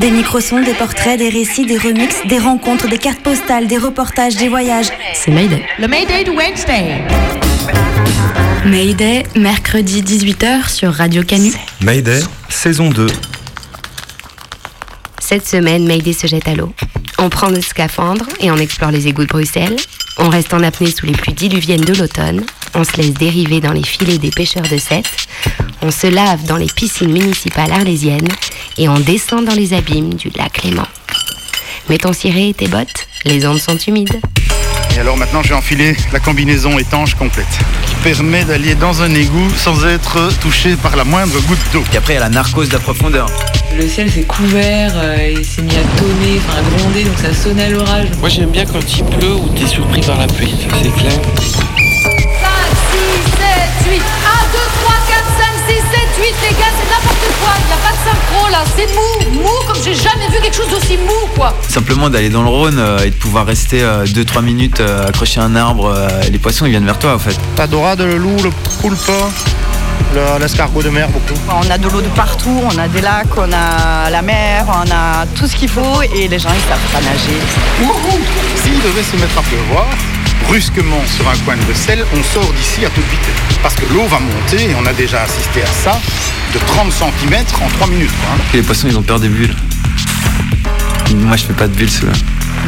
Des microsons, des portraits, des récits, des remixes, des rencontres, des cartes postales, des reportages, des voyages. C'est Mayday. Le Mayday de Wednesday. Mayday, mercredi 18h sur Radio Canu. Mayday, saison 2. Cette semaine, Mayday se jette à l'eau. On prend nos scaphandres et on explore les égouts de Bruxelles. On reste en apnée sous les pluies diluviennes de l'automne. On se laisse dériver dans les filets des pêcheurs de Sète. On se lave dans les piscines municipales arlésiennes et on descend dans les abîmes du lac Léman. Mets ton ciré et tes bottes, les ondes sont humides. Et alors maintenant, j'ai enfilé la combinaison étanche complète qui permet d'aller dans un égout sans être touché par la moindre goutte d'eau. Et après, il y a la narcose de la profondeur. Le ciel s'est couvert, euh, il s'est mis à tonner, enfin à gronder, donc ça sonnait à l'orage. Moi j'aime bien quand il pleut ou t'es surpris par la pluie, c'est clair. 7, 8. Les gars, c'est n'importe quoi. Il n'y a pas de synchro là. C'est mou, mou comme j'ai jamais vu quelque chose d'aussi mou quoi. Simplement d'aller dans le Rhône euh, et de pouvoir rester 2-3 minutes euh, accroché à un arbre, euh, les poissons ils viennent vers toi en fait. T'as dorade, le loup, le poulpe, le- l'escargot de mer beaucoup. On a de l'eau de partout, on a des lacs, on a la mer, on a tout ce qu'il faut et les gens ils savent pas nager. S'il devait se mettre à pleuvoir, brusquement sur un coin de Bruxelles, on sort d'ici à toute vitesse. Parce que l'eau va monter, et on a déjà assisté à ça, de 30 cm en 3 minutes. quoi, hein. Et les poissons ils ont peur des bulles. Moi je fais pas de bulles souvent.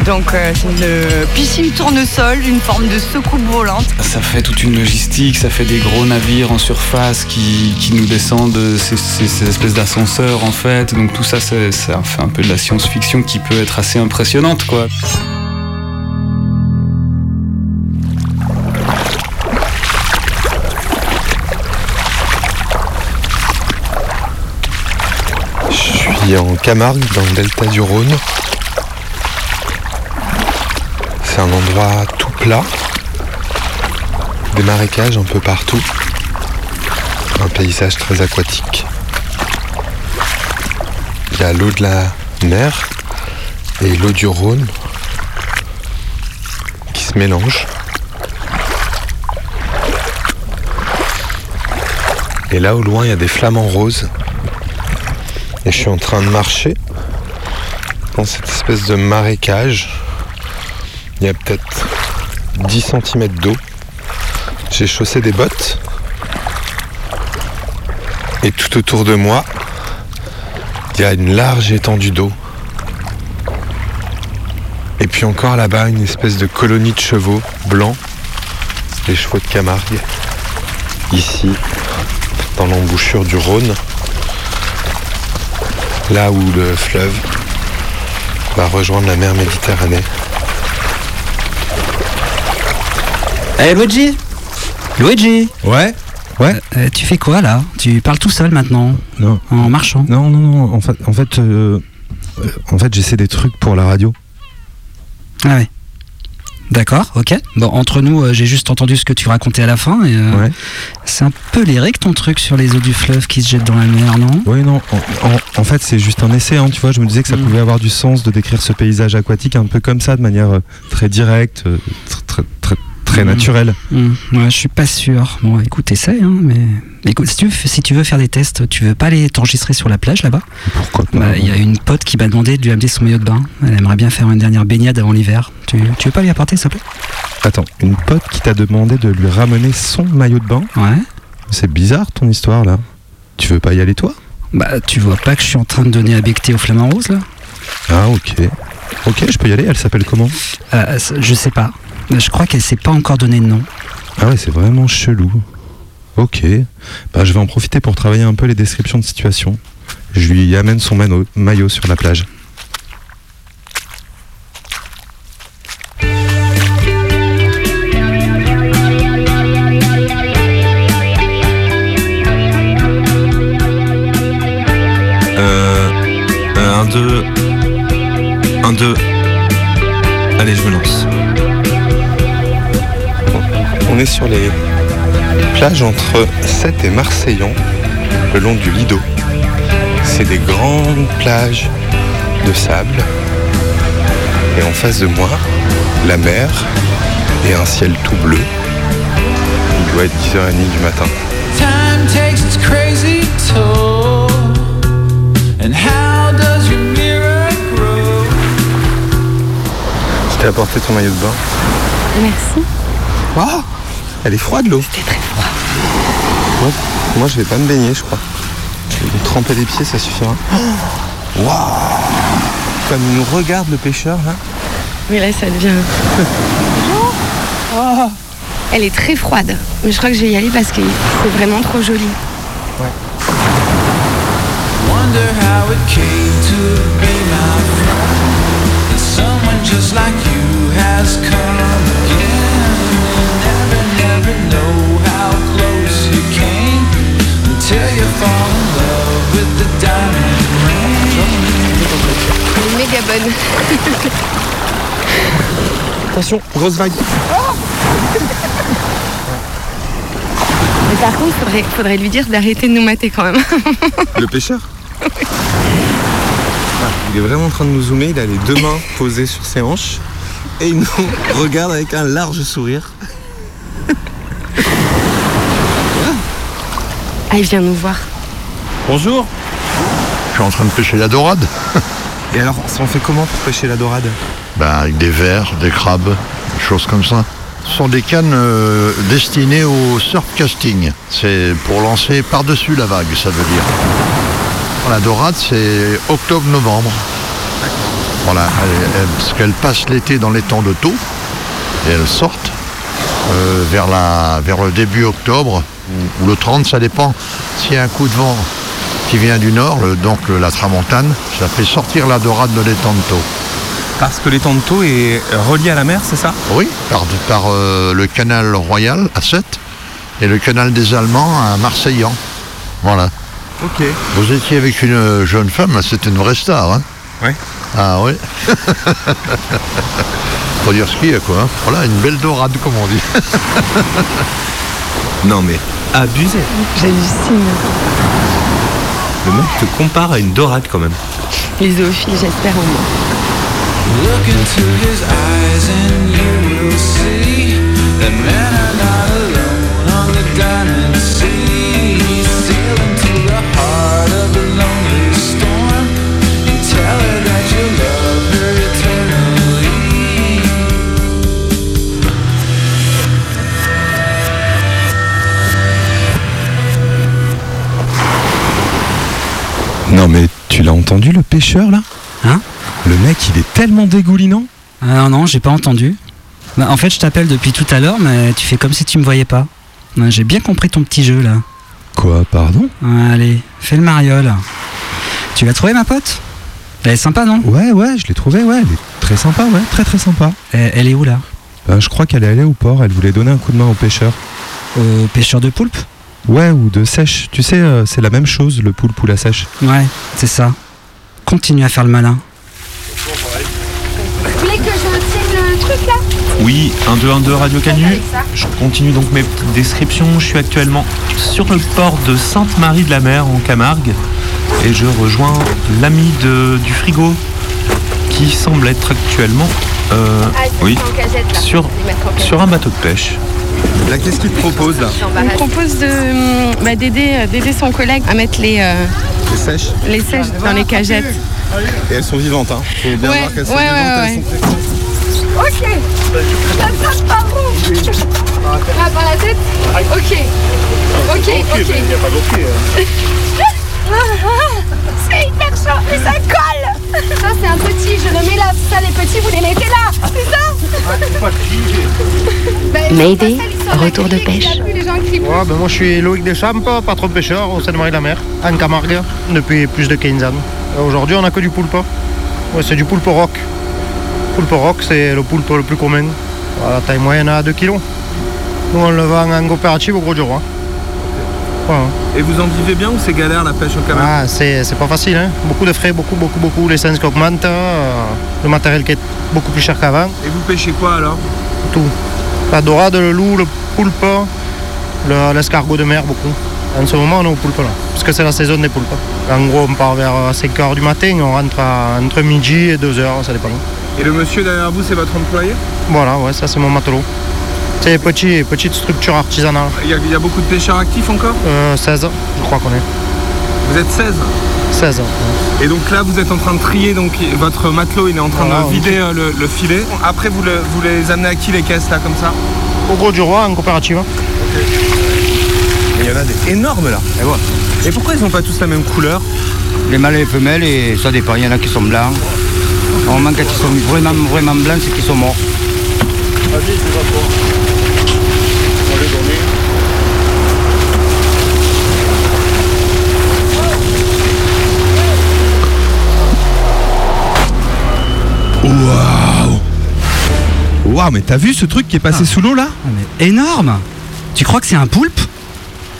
Donc euh, c'est une piscine tournesol, une forme de secoupe volante. Ça fait toute une logistique, ça fait des gros navires en surface qui, qui nous descendent, ces, ces- ces espèces d'ascenseurs en fait. Donc tout ça, c'est- ça fait un peu de la science-fiction qui peut être assez impressionnante quoi. En Camargue, dans le delta du Rhône. C'est un endroit tout plat. Des marécages un peu partout. Un paysage très aquatique. Il y a l'eau de la mer et l'eau du Rhône qui se mélangent. Et là au loin, il y a des flamants roses. Et je suis en train de marcher dans cette espèce de marécage. Il y a peut-être 10 cm d'eau. J'ai chaussé des bottes. Et tout autour de moi, il y a une large étendue d'eau. Et puis encore là-bas, une espèce de colonie de chevaux blancs. Les chevaux de Camargue. Ici, dans l'embouchure du Rhône là où le fleuve va rejoindre la mer Méditerranée. Eh Luigi? Luigi? Ouais Ouais Euh, Tu fais quoi là? Tu parles tout seul maintenant? Non. En marchant? Non, non, non. En fait, en fait, euh, euh, en fait j'essaie des trucs pour la radio. Ah ouais. D'accord, ok. Bon, entre nous, euh, j'ai juste entendu ce que tu racontais à la fin. Et, euh, Ouais. C'est un peu lyrique ton truc sur les eaux du fleuve qui se jettent dans la mer, non? Oui, non. En, en- en fait, c'est juste un essai. hein, tu vois, je me disais que ça Mm. pouvait avoir du sens de décrire ce paysage aquatique un peu comme ça, de manière euh, très directe, tr- très, très, très Mm. naturelle. Hum, ouais, je suis pas sûr. Bon, écoute, essaye, hein, mais. Écoute, si tu, veux, si tu veux faire des tests, tu veux pas aller t'enregistrer sur la plage là-bas Pourquoi pas Bah, Il y a une pote qui m'a demandé de lui amener son maillot de bain. Elle aimerait bien faire une dernière baignade avant l'hiver. Tu, tu veux pas lui apporter, s'il te plaît? Attends, une pote qui t'a demandé de lui ramener son maillot de bain? Ouais. C'est bizarre ton histoire là. Tu veux pas y aller toi? Bah, tu vois pas que je suis en train de donner à becter au flamant rose là? Ah, ok. Ok, je peux y aller. Elle s'appelle comment? Euh, Je sais pas. Je crois qu'elle s'est pas encore donné de nom. Ah ouais, c'est vraiment chelou. Ok. Bah, je vais en profiter pour travailler un peu les descriptions de situation. Je lui amène son maillot sur la plage. Euh, un, deux. Est sur les plages entre Sète et Marseillon, le long du Lido. C'est des grandes plages de sable. Et en face de moi, la mer et un ciel tout bleu. Il doit être 10h30 du matin. Time takes its crazy toll. And how does your mirror grow? Je t'ai apporté ton maillot de bain. Merci. Waouh Elle est froide l'eau. C'était très froid. Ouais. Moi je vais pas me baigner je crois. Je vais me tremper les pieds, ça suffira. Waouh Comme il nous regarde le pêcheur là. Mais là, ça devient. Oh. Elle est très froide. Mais je crois que je vais y aller parce que c'est vraiment trop joli. Wonder how it came to be my friend. And someone just like you has come again. Elle est méga bonne. Attention, grosse vague. Mais par contre, faudrait, faudrait lui dire d'arrêter de nous mater quand même. Le pêcheur Ah, Il est vraiment en train de nous zoomer, il a les deux mains posées sur ses hanches et il nous regarde avec un large sourire. Ah, il vient nous voir. Bonjour Je suis en train de pêcher la dorade. Et alors, on fait comment pour pêcher la dorade? Ben, avec des vers, des crabes, des choses comme ça. Ce sont des cannes euh, destinées au surf casting. C'est pour lancer par-dessus la vague, ça veut dire. La dorade, c'est octobre-novembre. Voilà, elle- elle- parce qu'elles passent l'été dans les temps de taux et elles sortent euh, vers, la, vers le début octobre ou, ou le 30, ça dépend. S'il y a un coup de vent qui vient du nord, le- donc le- la tramontane, ça fait sortir la dorade de l'étang de. Parce que l'étang de Thau est relié à la mer, c'est ça? Oui, par, par euh, le canal royal à Sète et le canal des Allemands à Marseillan. Voilà. Ok. Vous étiez avec une jeune femme, c'était une vraie star, hein? Oui. Ah oui. Faut dire ce qu'il y a, quoi. hein. Voilà, une belle dorade, comme on dit. Non mais abusé. J'hallucine. Le mec te compare à une dorade quand même. Les zoophiles, j'espère en moi. Look into his eyes and you will see that men are not alone entendu le pêcheur là Hein Le mec il est tellement dégoulinant. Ah non, non, j'ai pas entendu. Bah, en fait, je t'appelle depuis tout à l'heure, mais tu fais comme si tu me voyais pas. J'ai bien compris ton petit jeu là. Quoi, pardon Allez, fais le mariole. Tu l'as trouvé ma pote? Elle est sympa, non? Ouais, ouais, je l'ai trouvé, ouais, elle est très sympa, ouais, très très sympa. elle, elle est où là? Ben, je crois qu'elle est allée au port, elle voulait donner un coup de main au pêcheur. Au pêcheur de poulpe? Ouais, ou de sèche. Tu sais, euh, c'est la même chose, le poulpe ou la sèche. Ouais, c'est ça. Continue à faire le malin. Vous voulez que je tienne le truc là? Oui, 1, 2, 1, 2, Radio Canu. Je continue donc mes petites descriptions. Je suis actuellement sur le port de Sainte-Marie-de-la-Mer en Camargue et je rejoins l'ami de- du frigo qui semble être actuellement euh, oui, sur, sur un bateau de pêche. Là, qu'est-ce qu'il te propose là On propose de, bah, d'aider, euh, d'aider son collègue à mettre les, euh, Les sèches les sèches dans les cagettes. Et elles sont vivantes, hein. Faut bien Ouais, voir qu'elles sont ouais, vivantes, ouais, elles sont Ok. Ça passe par où Ah, par la tête Ok. Ok, ok. Ah, ah, C'est hyper chaud et ça colle. Ça c'est un petit, je le mets là, ça les petits vous les mettez là, c'est ça Mayday, ça, ils sont retour de pêche. Ouais, ben moi je suis Loïc Deschamps, patron pêcheur au Seine-Marie-la-Mer, en Camargue, depuis plus de 15 ans. Euh, Aujourd'hui on a que du poulpe. Ouais, c'est du poulpe rock. Poulpe rock, c'est le poulpe le plus commun. La taille moyenne à 2 kg. Nous on le vend en coopérative au Gros du Roi. Et vous en vivez bien ou c'est galère la pêche au Camargue Ah, c'est c'est pas facile, hein. beaucoup de frais, beaucoup, beaucoup, beaucoup, l'essence qui augmente, euh, le matériel qui est beaucoup plus cher qu'avant. Et vous pêchez quoi alors? Tout. La dorade, le loup, le poulpe, le- l'escargot de mer, beaucoup. En ce moment, on est au poulpe là, parce que c'est la saison des poulpes. En gros, on part vers 5h du matin, on rentre à- entre midi et 2h, ça dépend. Et le monsieur derrière vous, c'est votre employé? Voilà, ouais, ça c'est mon matelot. C'est petit, petite structure artisanale. il y, a, il y a beaucoup de pêcheurs actifs encore? Euh, 16, je crois qu'on est. Vous êtes 16 16. Et donc là, vous êtes en train de trier, donc votre matelot, il est en train Voilà, de on- vider euh, le, le filet. Après, vous, le- vous les amenez à qui les caisses là, comme ça? Au gros du roi, en coopérative. Il y en a des énormes là. Et, pourquoi ils n'ont pas tous la même couleur? Les mâles et les femelles, et ça dépend. Il y en a qui sont blancs. Normalement, quand ils sont vraiment, vraiment blancs, c'est qu'ils sont morts. Vas-y, c'est pas. Waouh, mais t'as vu ce truc qui est passé sous l'eau là mais énorme Tu crois que c'est un poulpe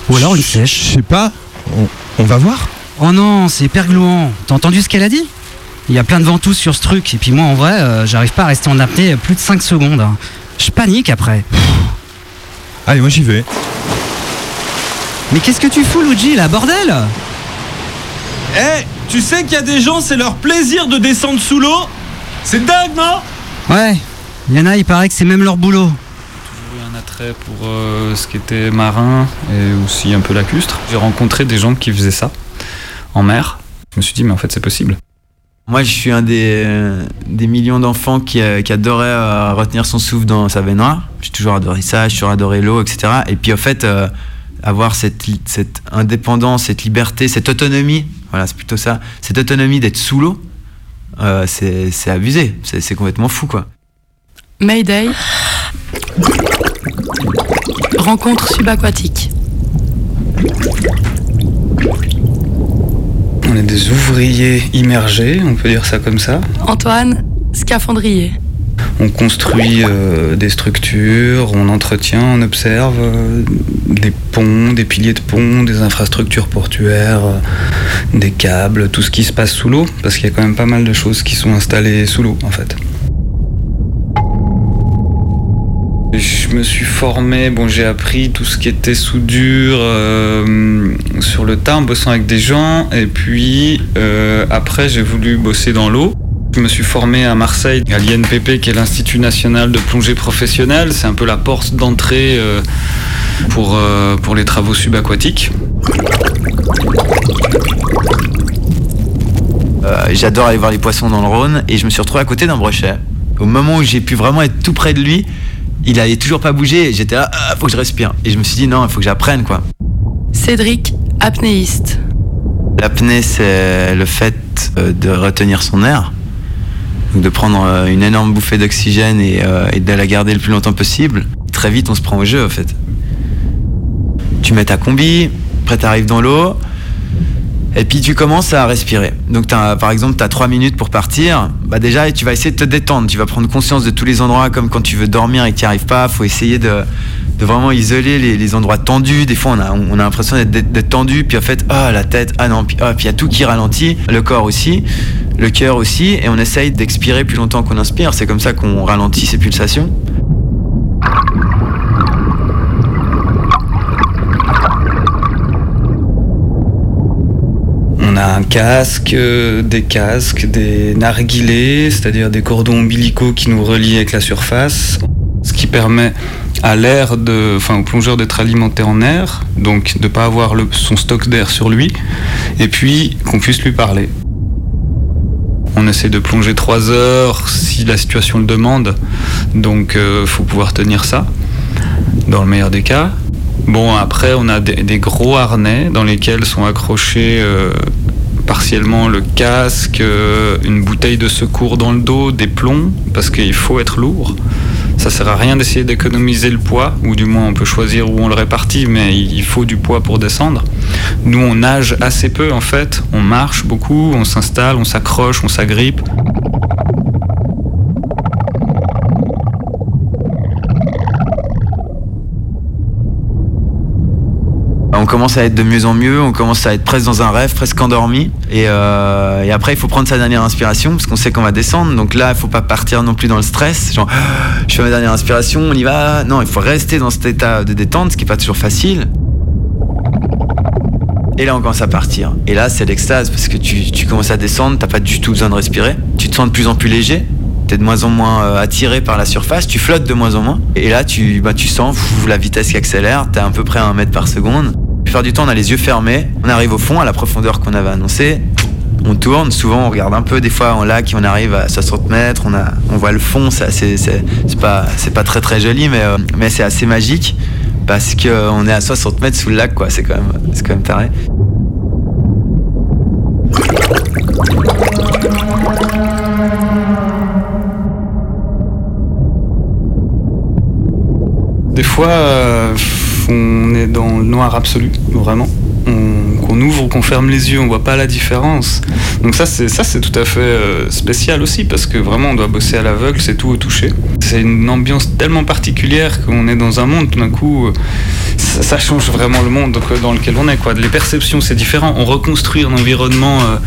Ou alors une sèche Je sais pas. On, on va voir Oh non, c'est hyper glouant. T'as entendu ce qu'elle a dit? Il y a plein de ventouses sur ce truc. Et puis moi, en vrai, euh, j'arrive pas à rester en apnée plus de 5 secondes. hein. Je panique après. Allez, moi j'y vais. Mais qu'est-ce que tu fous, Luigi, là, bordel? Eh, tu sais qu'il y a des gens, c'est leur plaisir de descendre sous l'eau? C'est dingue, non? Ouais, il y en a, il paraît que c'est même leur boulot. Toujours eu un attrait pour euh, ce qui était marin et aussi un peu lacustre. J'ai rencontré des gens qui faisaient ça en mer. Je me suis dit, mais en fait, c'est possible. Moi, je suis un des, euh, des millions d'enfants qui, euh, qui adorait euh, retenir son souffle dans sa baignoire. J'ai toujours adoré ça, j'ai toujours adoré l'eau, etc. Et puis, en fait, euh, avoir cette, cette indépendance, cette liberté, cette autonomie, voilà, c'est plutôt ça, cette autonomie d'être sous l'eau, euh, c'est c'est abusé, c'est complètement fou, quoi. Mayday. Rencontre subaquatique. On est des ouvriers immergés, on peut dire ça comme ça. Antoine, scaphandrier. On construit euh, des structures, on entretient, on observe euh, des ponts, des piliers de ponts, des infrastructures portuaires, euh, des câbles, tout ce qui se passe sous l'eau, parce qu'il y a quand même pas mal de choses qui sont installées sous l'eau en fait. Je me suis formé, bon j'ai appris tout ce qui était soudure euh, sur le tas en bossant avec des gens et puis euh, après j'ai voulu bosser dans l'eau. Je me suis formé à Marseille, à l'INPP qui est l'Institut National de Plongée Professionnelle. C'est un peu la porte d'entrée euh, pour, pour les travaux subaquatiques. J'adore aller voir les poissons dans le Rhône et je me suis retrouvé à côté d'un brochet. Au moment où j'ai pu vraiment être tout près de lui, il allait toujours pas bouger et j'étais là, ah, faut que je respire. Et je me suis dit non, il faut que j'apprenne quoi. Cédric, apnéiste. L'apnée, c'est le fait euh, de retenir son air, donc de prendre euh, une énorme bouffée d'oxygène et, euh, et de la garder le plus longtemps possible. Très vite, on se prend au jeu en fait. Tu mets ta combi, après tu arrives dans l'eau, et puis tu commences à respirer. Donc t'as- par exemple, tu as 3 minutes pour partir. Bah déjà, tu vas essayer de te détendre. Tu vas prendre conscience de tous les endroits, comme quand tu veux dormir et que tu n'y arrives pas. faut essayer de, vraiment isoler les, endroits tendus. Des fois, on a, on a l'impression d'être- tendu. Puis en fait, ah, la tête, ah non, puis puis il y a tout qui ralentit. Le corps aussi, le cœur aussi. Et on essaye d'expirer plus longtemps qu'on inspire. C'est comme ça qu'on ralentit ses pulsations. On a un casque, euh, des casques, des narguilés, c'est-à-dire des cordons ombilicaux qui nous relient avec la surface, ce qui permet à l'air de, enfin au plongeur d'être alimenté en air, donc de pas avoir son stock d'air sur lui, et puis qu'on puisse lui parler. On essaie de plonger 3 heures si la situation le demande, donc il faut pouvoir tenir ça, dans le meilleur des cas. Bon, après, on a des, des gros harnais dans lesquels sont accrochés euh, partiellement le casque, euh, une bouteille de secours dans le dos, des plombs, parce qu'il faut être lourd. Ça sert à rien d'essayer d'économiser le poids, ou du moins on peut choisir où on le répartit, mais il faut du poids pour descendre. Nous, on nage assez peu en fait, on marche beaucoup, on s'installe, on s'accroche, on s'agrippe. On commence à être de mieux en mieux, on commence à être presque dans un rêve, presque endormi. Et, euh, après, il faut prendre sa dernière inspiration parce qu'on sait qu'on va descendre. Donc là, il faut pas partir non plus dans le stress. Genre, je fais ma dernière inspiration, on y va. Non, il faut rester dans cet état de détente, ce qui est pas toujours facile. Et là, on commence à partir. Et là, c'est l'extase parce que tu, commences à descendre, t'as pas du tout besoin de respirer. Tu te sens de plus en plus léger. T'es de moins en moins euh, attiré par la surface, tu flottes de moins en moins. Et là, tu, bah, tu sens la vitesse qui accélère, t'es à peu près à un mètre par seconde. Du temps, on a les yeux fermés, on arrive au fond, à la profondeur qu'on avait annoncée. On tourne, souvent on regarde un peu, des fois en lac, on arrive à 60 mètres, on, a, on voit le fond, c'est assez- c'est c'est pas, c'est pas très très joli, mais, euh, mais c'est assez magique parce qu'on est à 60 mètres sous le lac, quoi. C'est quand même, c'est quand même taré. Des fois, euh, on est dans le noir absolu, vraiment. On, qu'on ouvre ou qu'on ferme les yeux, on voit pas la différence. Donc ça, c'est ça, c'est tout à fait euh, spécial aussi parce que vraiment, on doit bosser à l'aveugle, c'est tout au toucher. C'est une ambiance tellement particulière qu'on est dans un monde tout d'un coup. euh, ça, change vraiment le monde dans lequel on est. Les perceptions, c'est différent. On reconstruit un environnement. euh,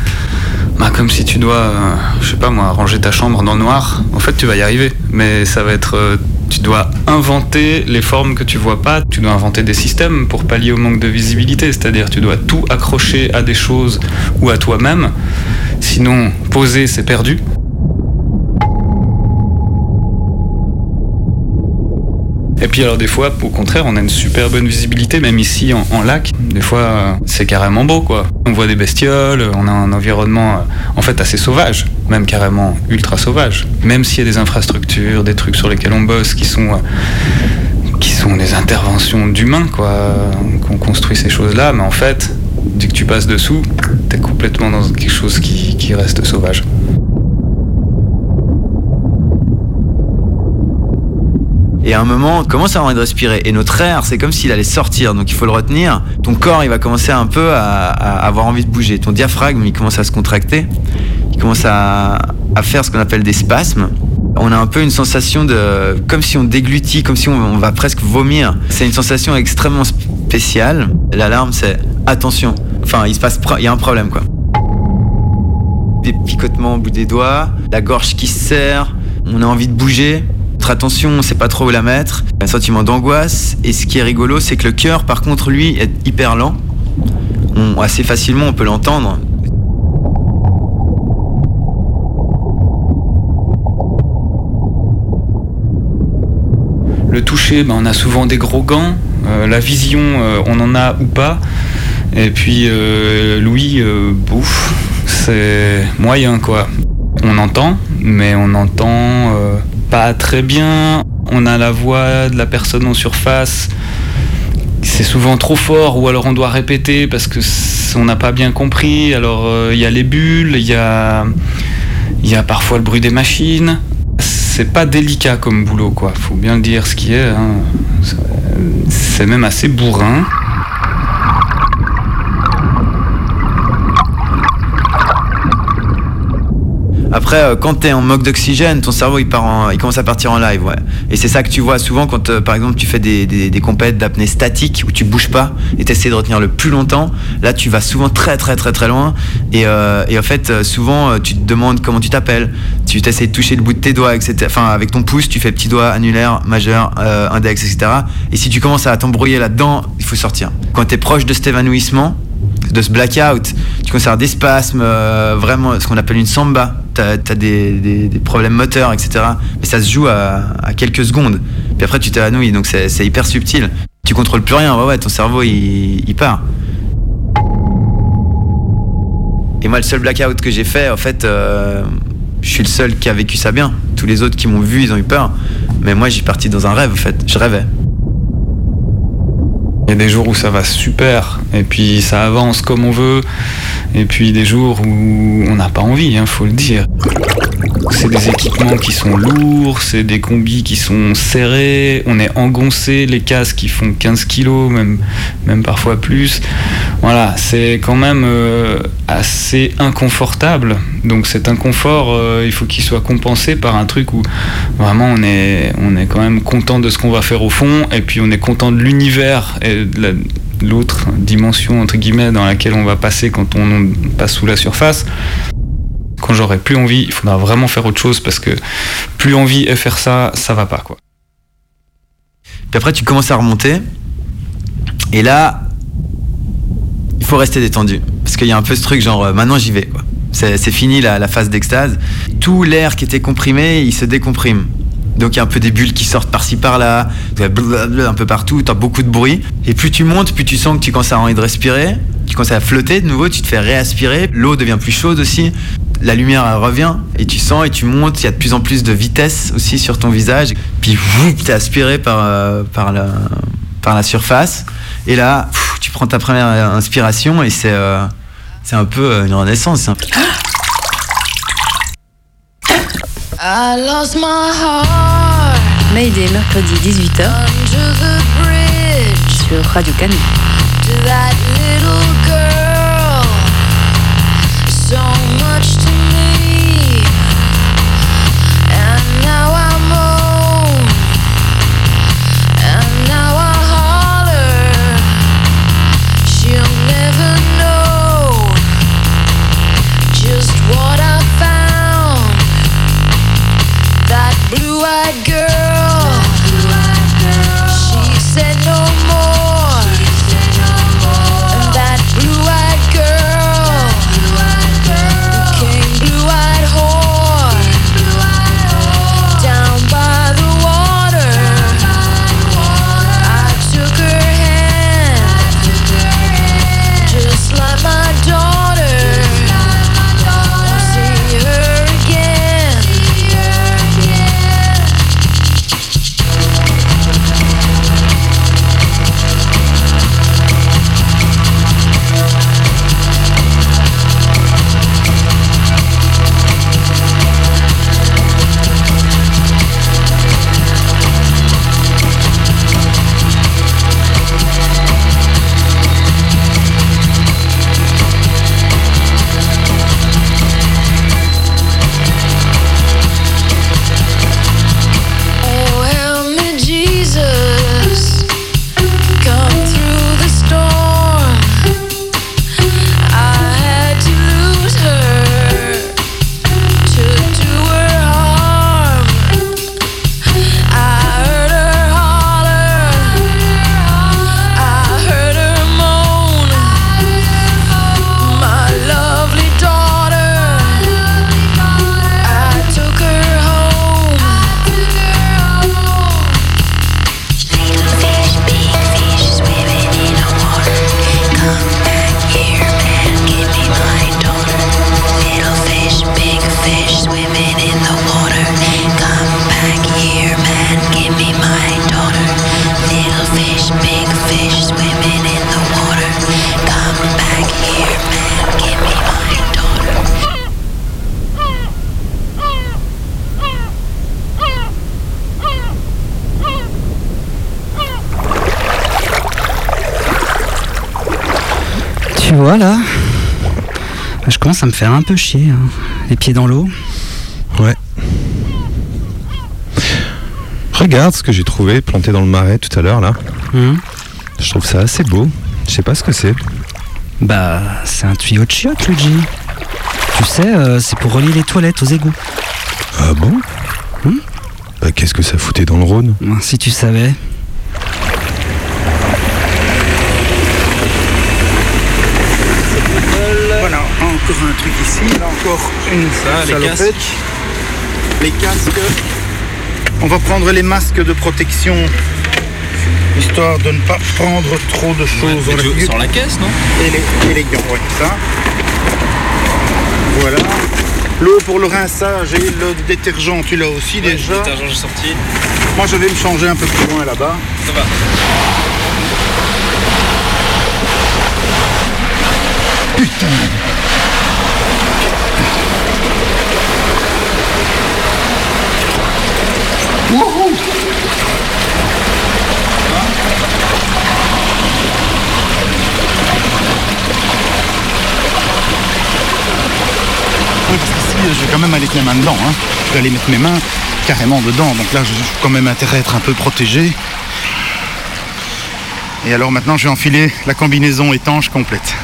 bah, comme si tu dois, je sais pas moi, ranger ta chambre dans le noir. En fait, tu vas y arriver, mais ça va être, tu dois inventer les formes que tu vois pas. Tu dois inventer des systèmes pour pallier au manque de visibilité. C'est-à-dire, tu dois tout accrocher à des choses ou à toi-même. Sinon, poser, c'est perdu. Et puis alors des fois, au contraire, on a une super bonne visibilité, même ici en, lac. Des fois, euh, c'est carrément beau, quoi. On voit des bestioles, on a un environnement euh, en fait assez sauvage, même carrément ultra sauvage. Même s'il y a des infrastructures, des trucs sur lesquels on bosse qui sont euh, qui sont des interventions d'humains, quoi, qu'on construit ces choses-là, mais en fait, dès que tu passes dessous, t'es complètement dans quelque chose qui, qui reste sauvage. Et à un moment, on commence à avoir envie de respirer. Et notre air, c'est comme s'il allait sortir. Donc il faut le retenir. Ton corps, il va commencer un peu à, avoir envie de bouger. Ton diaphragme, il commence à se contracter. Il commence à, faire ce qu'on appelle des spasmes. On a un peu une sensation de. comme si on déglutit, comme si on, va presque vomir. C'est une sensation extrêmement spéciale. L'alarme, c'est attention. Enfin, il se passe. Il y a un problème, quoi. Des picotements au bout des doigts, la gorge qui se serre, on a envie de bouger. Attention, on sait pas trop où la mettre. Un sentiment d'angoisse. Et ce qui est rigolo, c'est que le cœur, par contre, lui, est hyper lent. Assez facilement, on peut l'entendre. Le toucher, ben, on a souvent des gros gants. Euh, la vision, euh, on en a ou pas. Et puis euh, Louis, euh, bouf, c'est moyen quoi. On entend, mais on entend très bien. On a la voix de la personne en surface. C'est souvent trop fort ou alors on doit répéter parce que on n'a pas bien compris. Alors euh, il y a les bulles, il y a, il y a parfois le bruit des machines. C'est pas délicat comme boulot quoi. Faut bien le dire ce qui est. hein. C'est même assez bourrin. Après, euh, quand t'es en manque d'oxygène, ton cerveau il, part en- il commence à partir en live, ouais. Et c'est ça que tu vois souvent quand, euh, par exemple, tu fais des, des, des compètes d'apnée statique où tu bouges pas et t'essaies de retenir le plus longtemps. Là, tu vas souvent très très très très loin. Et, euh, et en fait, souvent, tu te demandes comment tu t'appelles. Tu t'essaies de toucher le bout de tes doigts, etc. Enfin, avec ton pouce, tu fais petit doigt, annulaire, majeur, index, etc. Et si tu commences à t'embrouiller là-dedans, il faut sortir. Quand t'es proche de cet évanouissement, de ce blackout, tu avoir des spasmes, euh, vraiment ce qu'on appelle une samba. T'as as des, des- problèmes moteurs, etc. Mais ça se joue à, quelques secondes. Puis après, tu t'évanouis, donc c'est hyper subtil. Tu contrôles plus rien, ouais, ouais, ton cerveau il, il part. Et moi, le seul blackout que j'ai fait, en fait, euh, je suis le seul qui a vécu ça bien. Tous les autres qui m'ont vu, ils ont eu peur. Mais moi, j'ai parti dans un rêve, en fait. Je rêvais. Il y a des jours où ça va super et puis ça avance comme on veut et puis des jours où on n'a pas envie, hein, faut le dire. C'est des équipements qui sont lourds, c'est des combis qui sont serrés, on est engoncé, les casques qui font 15 kilos, même, même parfois plus. Voilà, c'est quand même euh, assez inconfortable. Donc cet inconfort, euh, il faut qu'il soit compensé par un truc où vraiment on est, on est quand même content de ce qu'on va faire au fond et puis on est content de l'univers et de la- l'autre dimension entre guillemets dans laquelle on va passer quand on passe sous la surface. Quand j'aurai plus envie, il faudra vraiment faire autre chose parce que plus envie et faire ça, ça va pas quoi. Puis après, tu commences à remonter. Et là, il faut rester détendu. Parce qu'il y a un peu ce truc genre, euh, maintenant j'y vais. C'est fini la, phase d'extase. Tout l'air qui était comprimé, il se décomprime. Donc il y a un peu des bulles qui sortent par-ci par-là, un peu partout, t'as beaucoup de bruit. Et plus tu montes, plus tu sens que tu commences à envie de respirer. Tu commences à flotter de nouveau, tu te fais réaspirer. L'eau devient plus chaude aussi. La lumière revient et tu sens et tu montes. Il y a de plus en plus de vitesse aussi sur ton visage. Puis tu es aspiré par, euh, par la surface. Et là, pff, tu prends ta première inspiration et c'est euh, c'est un peu euh, une renaissance. peu- I lost my heart Mayday, mercredi 18h under the bridge sur Radio Canu. Vois là Je commence à me faire un peu chier. hein. Les pieds dans l'eau. Ouais. Regarde ce que j'ai trouvé planté dans le marais tout à l'heure là. Hum. Je trouve ça assez beau. Je sais pas ce que c'est. Bah, c'est un tuyau de chiottes, Luigi. Tu sais, euh, c'est pour relier les toilettes aux égouts. Ah bon? Bah qu'est-ce que ça foutait dans le Rhône? Si tu savais. Encore un truc ici, là encore une Ça, les salopette. Les casques. On va prendre les masques de protection, histoire de ne pas prendre trop de choses dans la caisse, non? Et les, et les gants, ouais, ça. Voilà. L'eau pour le rinçage et le détergent, tu l'as aussi déjà. Le détergent, j'ai sorti. Moi, je vais me changer un peu plus loin là-bas. Ça va. Oui, parce qu'ici, je vais quand même aller mettre mes mains dedans. hein. Je vais aller mettre mes mains carrément dedans. Donc là, j'ai quand même intérêt à être un peu protégé. Et alors maintenant, je vais enfiler la combinaison étanche complète.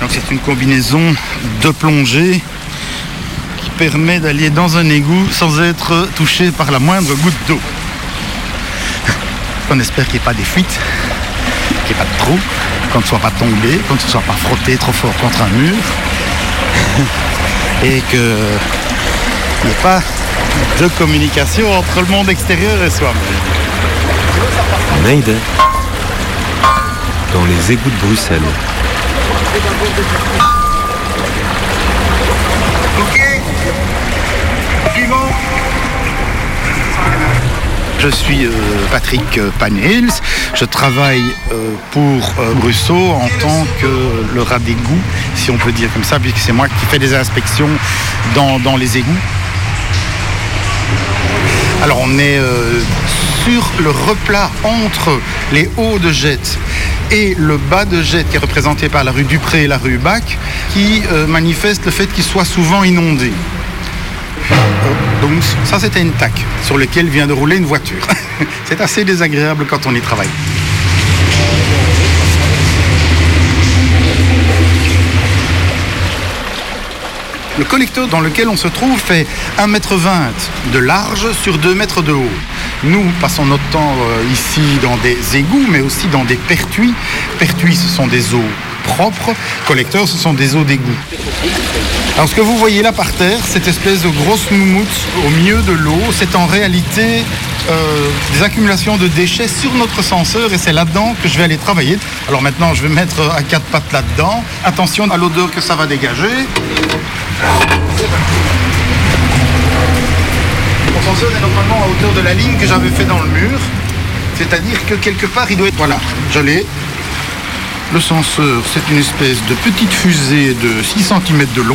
Donc c'est une combinaison de plongée qui permet d'aller dans un égout sans être touché par la moindre goutte d'eau. On espère qu'il n'y ait pas des fuites, qu'il n'y ait pas de trous, qu'on ne soit pas tombé, qu'on ne soit pas frotté trop fort contre un mur et qu'il n'y ait pas de communication entre le monde extérieur et soi-même. Mayday. Dans les égouts de Bruxelles. Je suis euh, Patrick Panels. Je travaille euh, pour euh, en tant que le rat d'égout, si on peut dire comme ça, puisque c'est moi qui fais des inspections dans, les égouts. Alors on est euh, sur le replat entre les hauts de Jette et le bas de Jette qui est représenté par la rue Dupré et la rue Bac qui euh, manifeste le fait qu'il soit souvent inondé. Euh, Donc ça c'était une taque sur laquelle vient de rouler une voiture. C'est assez désagréable quand on y travaille. Le collecteur dans lequel on se trouve fait 1,20 m de large sur 2 mètres de haut. Nous passons notre temps euh, ici dans des égouts, mais aussi dans des pertuis. Pertuis, ce sont des eaux propres. Collecteurs, ce sont des eaux d'égout. Alors ce que vous voyez là par terre, cette espèce de grosse moumoute au milieu de l'eau, c'est en réalité euh, des accumulations de déchets sur notre senseur et c'est là-dedans que je vais aller travailler. Alors maintenant, je vais mettre à quatre pattes là-dedans. Attention à l'odeur que ça va dégager. Mon senseur est normalement à hauteur de la ligne que j'avais fait dans le mur. C'est-à-dire que quelque part, il doit être... Voilà, je l'ai. Le senseur, c'est une espèce de petite fusée de 6 cm de long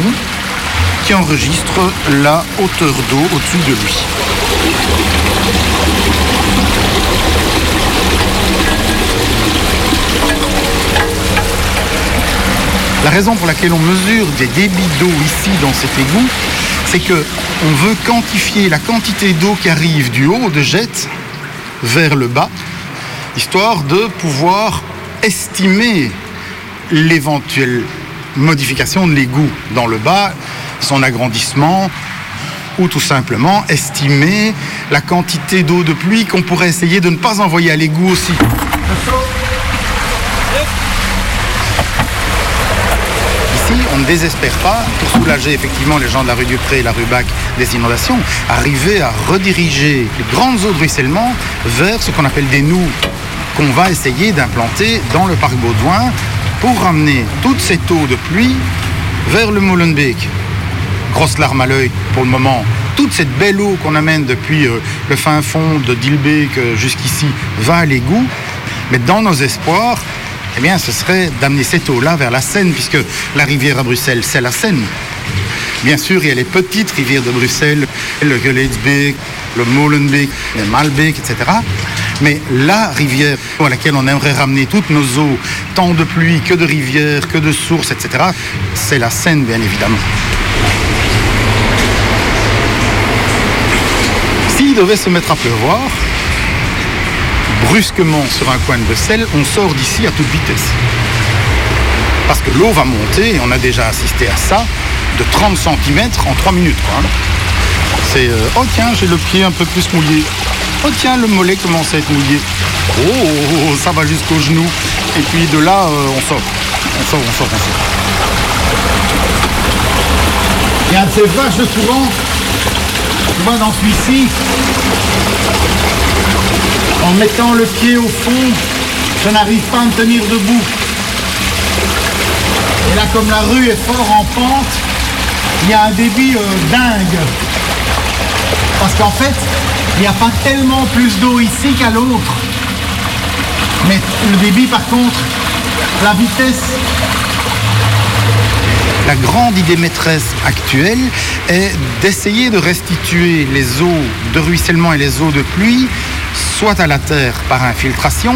qui enregistre la hauteur d'eau au-dessus de lui. La raison pour laquelle on mesure des débits d'eau ici dans cet égout, c'est que on veut quantifier la quantité d'eau qui arrive du haut de jet vers le bas, histoire de pouvoir estimer l'éventuelle modification de l'égout dans le bas, son agrandissement, ou tout simplement estimer la quantité d'eau de pluie qu'on pourrait essayer de ne pas envoyer à l'égout aussi. Ici, on ne désespère pas, pour soulager effectivement les gens de la rue Dupré et la rue Bac des inondations, arriver à rediriger les grandes eaux de ruissellement vers ce qu'on appelle des nous qu'on va essayer d'implanter dans le parc Baudouin pour ramener toute cette eau de pluie vers le Molenbeek. Grosse larme à l'œil pour le moment. Toute cette belle eau qu'on amène depuis euh, le fin fond de Dilbeek euh, jusqu'ici va à l'égout. Mais dans nos espoirs, eh bien, ce serait d'amener cette eau-là vers la Seine, puisque la rivière à Bruxelles, c'est la Seine. Bien sûr, il y a les petites rivières de Bruxelles, le Geleitsbeek, le Molenbeek, le Malbeek, etc. Mais la rivière à laquelle on aimerait ramener toutes nos eaux, tant de pluie que de rivières, que de sources, etc., c'est la Seine, bien évidemment. S'il devait se mettre à pleuvoir, brusquement sur un coin de Bruxelles, on sort d'ici à toute vitesse. Parce que l'eau va monter, et on a déjà assisté à ça, de 30 cm en 3 minutes. hein. C'est euh, oh tiens, j'ai le pied un peu plus mouillé. Oh tiens, le mollet commence à être mouillé. Oh, ça va jusqu'au genou. Et puis de là, euh, on sort. On sort, on sort, on sort. Il y a un de ces vaches courant. Tu vois, dans celui-ci, en mettant le pied au fond, je n'arrive pas à me tenir debout. Et là, comme la rue est fort en pente, il y a un débit euh, dingue. Parce qu'en fait, il n'y a pas tellement plus d'eau ici qu'à l'autre. Mais le débit, par contre, la vitesse. La grande idée maîtresse actuelle est d'essayer de restituer les eaux de ruissellement et les eaux de pluie soit à la terre par infiltration,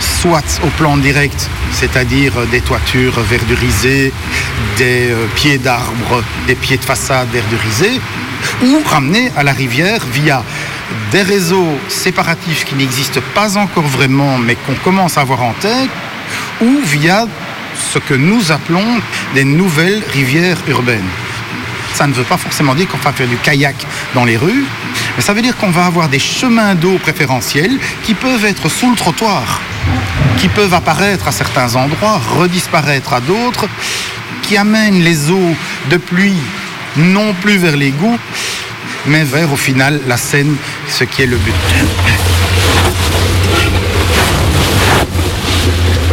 soit au plan direct, c'est-à-dire des toitures verdurisées, des euh, pieds d'arbres, des pieds de façade verdurisés, ou ramener à la rivière via des réseaux séparatifs qui n'existent pas encore vraiment, mais qu'on commence à avoir en tête, ou via ce que nous appelons des nouvelles rivières urbaines. Ça ne veut pas forcément dire qu'on va faire du kayak dans les rues, mais ça veut dire qu'on va avoir des chemins d'eau préférentiels qui peuvent être sous le trottoir, qui peuvent apparaître à certains endroits, redisparaître à d'autres, qui amènent les eaux de pluie non plus vers l'égout, mais vers au final la Seine, ce qui est le but.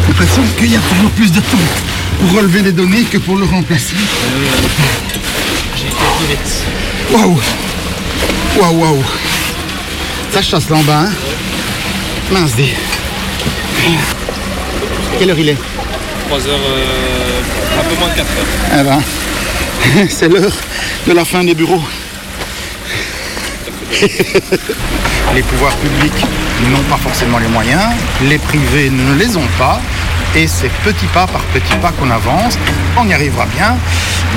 J'ai l'impression qu'il y a toujours plus de temps pour relever des données que pour le remplacer. J'ai. Waouh Waouh, waouh Ça chasse là en bas, hein Mince dé. Quelle heure il est? 3 heures, euh, un peu moins de 4 heures. Eh ben, c'est l'heure de la fin des bureaux. Les pouvoirs publics n'ont pas forcément les moyens, les privés ne les ont pas, et c'est petit pas par petit pas qu'on avance. On y arrivera bien,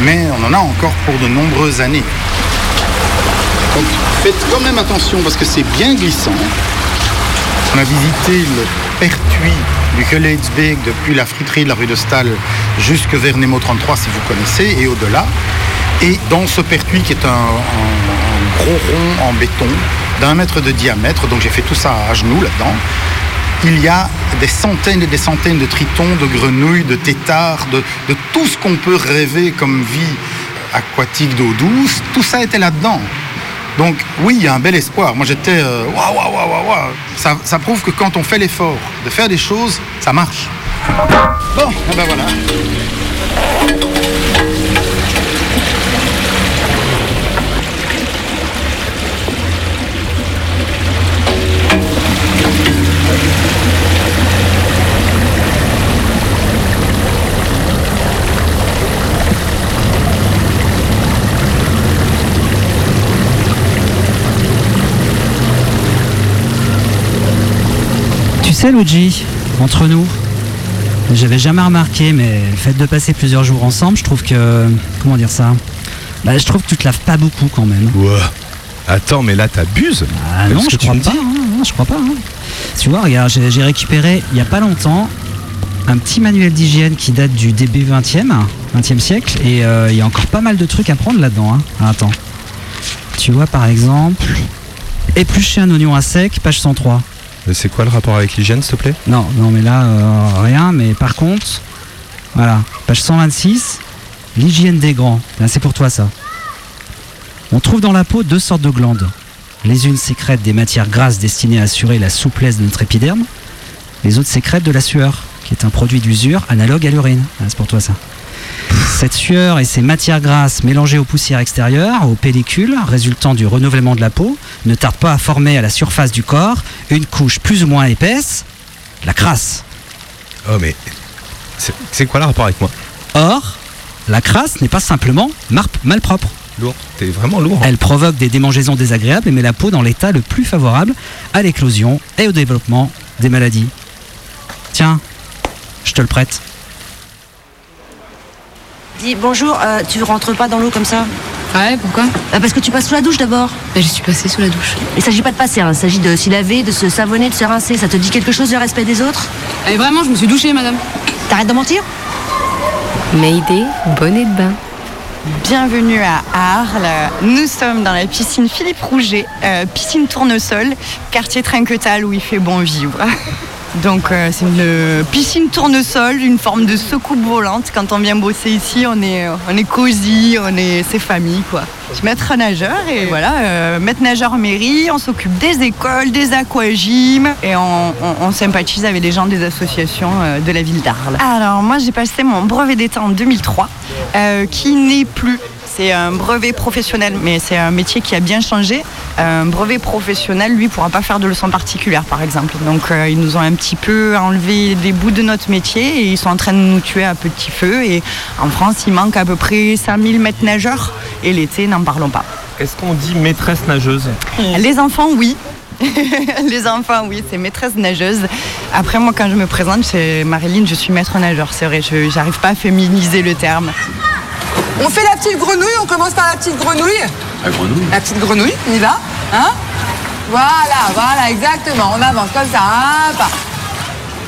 mais on en a encore pour de nombreuses années. Donc faites quand même attention parce que c'est bien glissant. On a visité le pertuis du Geleitsbeek depuis la friterie de la rue de Stahl jusque vers Nemo 33 si vous connaissez et au-delà. Et dans ce pertuis qui est un gros rond en béton d'un mètre de diamètre, donc j'ai fait tout ça à genoux là-dedans, il y a des centaines et des centaines de tritons, de grenouilles, de têtards, de, tout ce qu'on peut rêver comme vie aquatique d'eau douce, tout ça était là-dedans. Donc oui, il y a un bel espoir. Moi j'étais euh, waouh, waouh, waouh. Ça, ça prouve que quand on fait l'effort de faire des choses, ça marche. Bon, eh ben voilà. Sais, Luigi, entre nous, j'avais jamais remarqué, mais le fait de passer plusieurs jours ensemble, je trouve que. Comment dire ça? Bah, je trouve que tu te laves pas beaucoup quand même. Attends, mais là t'abuses. Ah non, que je tu crois pas. hein, non, je crois pas. hein. Tu vois, regarde, j'ai récupéré il y a pas longtemps un petit manuel d'hygiène qui date du début 20e, 20e siècle, et euh, il y a encore pas mal de trucs à prendre là-dedans. hein. Ah, Attends. Tu vois, par exemple, éplucher un oignon à sec, page 103. Mais C'est quoi le rapport avec l'hygiène, s'il te plaît? Non, non, mais là, euh, rien. Mais par contre, voilà, page 126, l'hygiène des grands. C'est pour toi ça. On trouve dans la peau deux sortes de glandes. Les unes sécrètent des matières grasses destinées à assurer la souplesse de notre épiderme. Les autres sécrètent de la sueur, qui est un produit d'usure analogue à l'urine. Ah, c'est pour toi ça. Cette sueur et ces matières grasses mélangées aux poussières extérieures, aux pellicules résultant du renouvellement de la peau, ne tardent pas à former à la surface du corps une couche plus ou moins épaisse, la crasse. Oh, mais. c'est- quoi le rapport avec moi? Or, la crasse n'est pas simplement malpropre. Lourd. T'es vraiment lourd. Elle provoque des démangeaisons désagréables et met la peau dans l'état le plus favorable à l'éclosion et au développement des maladies. Tiens, je te le prête. Dis bonjour, euh, tu rentres pas dans l'eau comme ça Ouais, pourquoi Bah, Parce que tu passes sous la douche d'abord. Bah, je suis passée sous la douche. Il s'agit pas de passer, hein, il s'agit de s'y laver, de se savonner, de se rincer. Ça te dit quelque chose du respect des autres? Et vraiment, je me suis douchée, madame. T'arrêtes de mentir? Mayday, bonnet de bain. Bienvenue à Arles. Nous sommes dans la piscine Philippe Rouget, euh, piscine Tournesol, quartier Trinquetal où il fait bon vivre. Donc euh, c'est une euh, piscine tournesol, une forme de secoupe volante. Quand on vient bosser ici, on est, on est cosy, on est c'est famille quoi. Je suis maître nageur et voilà, euh, maître nageur mairie, on s'occupe des écoles, des aquagymes et on, on- on sympathise avec les gens des associations euh, de la ville d'Arles. Alors moi j'ai passé mon brevet d'État en 2003 euh, qui n'est plus. C'est un brevet professionnel, mais c'est un métier qui a bien changé. Un brevet professionnel, lui, pourra pas faire de leçons particulières, par exemple. Donc, euh, ils nous ont un petit peu enlevé des bouts de notre métier et ils sont en train de nous tuer à petit feu. Et en France, il manque à peu près 5000 mètres nageurs. Et l'été, n'en parlons pas. Est-ce qu'on dit maîtresse nageuse Les enfants, oui. Les enfants, oui, c'est maîtresse nageuse. Après, moi, quand je me présente, c'est Marilyn, je suis maître nageur. C'est vrai, je n'arrive pas à féminiser le terme. On fait la petite grenouille, on commence par la petite grenouille. La grenouille La petite grenouille, on y va Hein Voilà, voilà, exactement. On avance comme ça, un pas.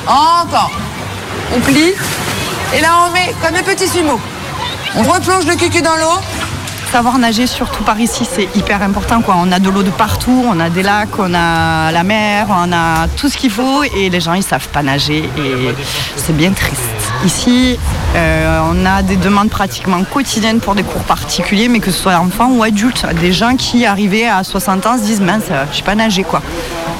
Encore. On plie. Et là, on met comme des petits sumo. On replonge le cucu dans l'eau. Savoir nager, surtout par ici, c'est hyper important. Quoi. On a de l'eau de partout, on a des lacs, on a la mer, on a tout ce qu'il faut et les gens ils savent pas nager et c'est bien triste. Ici, euh, on a des demandes pratiquement quotidiennes pour des cours particuliers, mais que ce soit enfants ou adultes. Des gens qui arrivés à 60 ans se disent mince, euh, je sais pas nager quoi.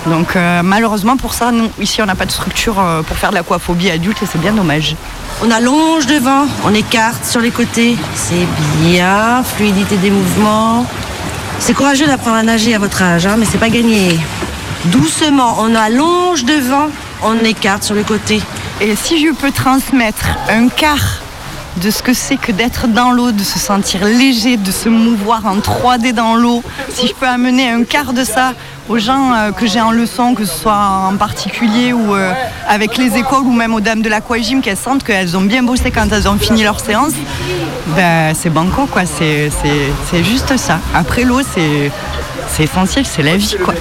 Donc euh, malheureusement pour ça, nous ici on n'a pas de structure pour faire de l'aquaphobie adulte et c'est bien dommage. On allonge devant, on écarte sur les côtés. C'est bien, fluidité des mouvements. C'est courageux d'apprendre à nager à votre âge, hein, mais c'est pas gagné. Doucement, on allonge devant, on écarte sur les côtés. Et si je peux transmettre un quart de ce que c'est que d'être dans l'eau, de se sentir léger, de se mouvoir en 3D dans l'eau, si je peux amener un quart de ça aux gens euh, que j'ai en leçon, que ce soit en particulier ou euh, avec les écoles ou même aux dames de l'aquagym, qu'elles sentent qu'elles ont bien bossé quand elles ont fini leur séance, ben, c'est banco, quoi. C'est, c'est, c'est juste ça. Après, l'eau, c'est, c'est essentiel, c'est la vie, quoi.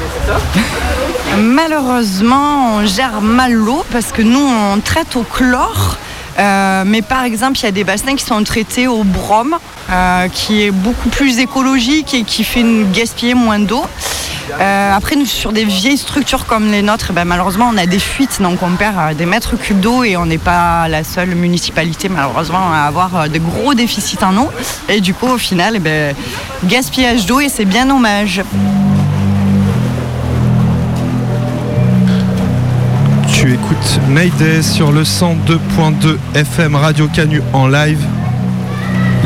Malheureusement, on gère mal l'eau parce que nous, on traite au chlore. Euh, mais par exemple, il y a des bassins qui sont traités au brome, euh, qui est beaucoup plus écologique et qui fait nous gaspiller moins d'eau. Euh, après, nous, sur des vieilles structures comme les nôtres, ben, malheureusement, on a des fuites, donc on perd des mètres cubes d'eau et on n'est pas la seule municipalité, malheureusement, à avoir de gros déficits en eau. Et du coup, au final, eh ben, gaspillage d'eau et c'est bien dommage. Tu écoutes Mayday sur le 102.2 FM Radio Canu en live.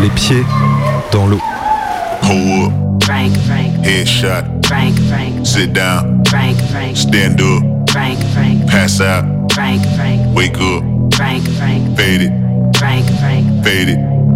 Les pieds dans l'eau. Hold up. Frank, Frank, Headshot. Frank, Frank, Sit down. Frank, Frank, Stand up. Frank, Frank, Pass out. Frank, Frank, Wake up. Frank, Frank, Fade it. Frank, Frank, Fade it.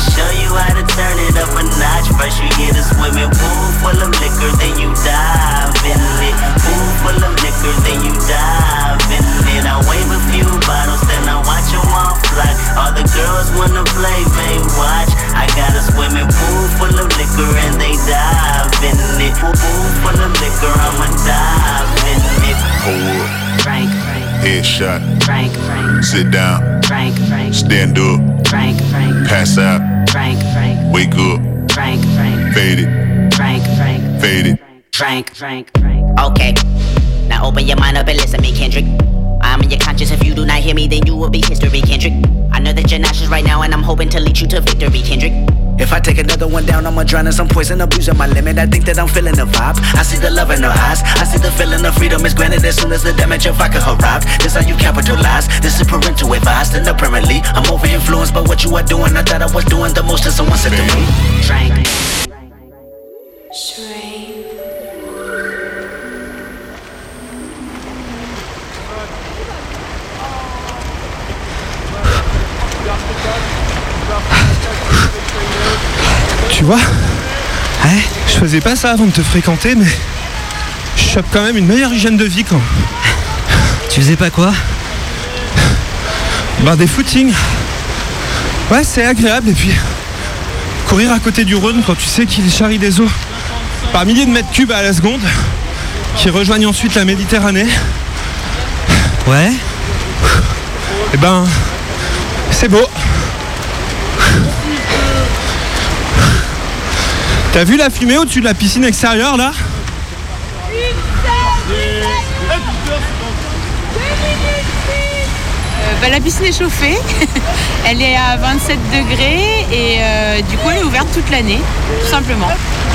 I'ma show you how to turn it up a notch. First you get a swimming pool full of liquor, then you dive in it. Pool full of liquor, then you dive in it. I wave a few bottles, then I watch them all fly. All the girls wanna play, they watch. I got a swimming pool full of liquor and they dive in it. Pool pool full of liquor, I'ma dive in it. Frank, Frank, Headshot. Frank, Frank, Sit down. Frank, Frank, Stand up. Frank, Frank, Pass out. Frank, Frank, Wake up. Frank, Frank, Fade it. Frank, Frank, Fade it. Frank, Frank, Okay, now open your mind up and listen to me, Kendrick. I'm in your conscience. If you do not hear me, then you will be history, Kendrick. I know that you're nauseous right now, and I'm hoping to lead you to victory, Kendrick. If I take another one down, I'ma drown in some poison, abusing my limit. I think that I'm feeling the vibe. I see the love in her eyes. I see the feeling of freedom is granted as soon as the damage of vodka arrives. This how you capitalize. This is parental advice, and apparently I'm over influenced by what you are doing. I thought I was doing the most, and someone said to me, Frank. Tu vois Ouais, je faisais pas ça avant de te fréquenter, mais je chope quand même une meilleure hygiène de vie quand. Tu faisais pas quoi Bah des footings. Ouais, c'est agréable et puis courir à côté du Rhône quand tu sais qu'il charrie des eaux par milliers de mètres cubes à la seconde qui rejoignent ensuite la Méditerranée. Ouais. Et ben, c'est beau. T'as vu la fumée au-dessus de la piscine extérieure là Euh, bah, la piscine est chauffée, elle est à 27 degrés et euh, du coup elle est ouverte toute l'année, tout simplement.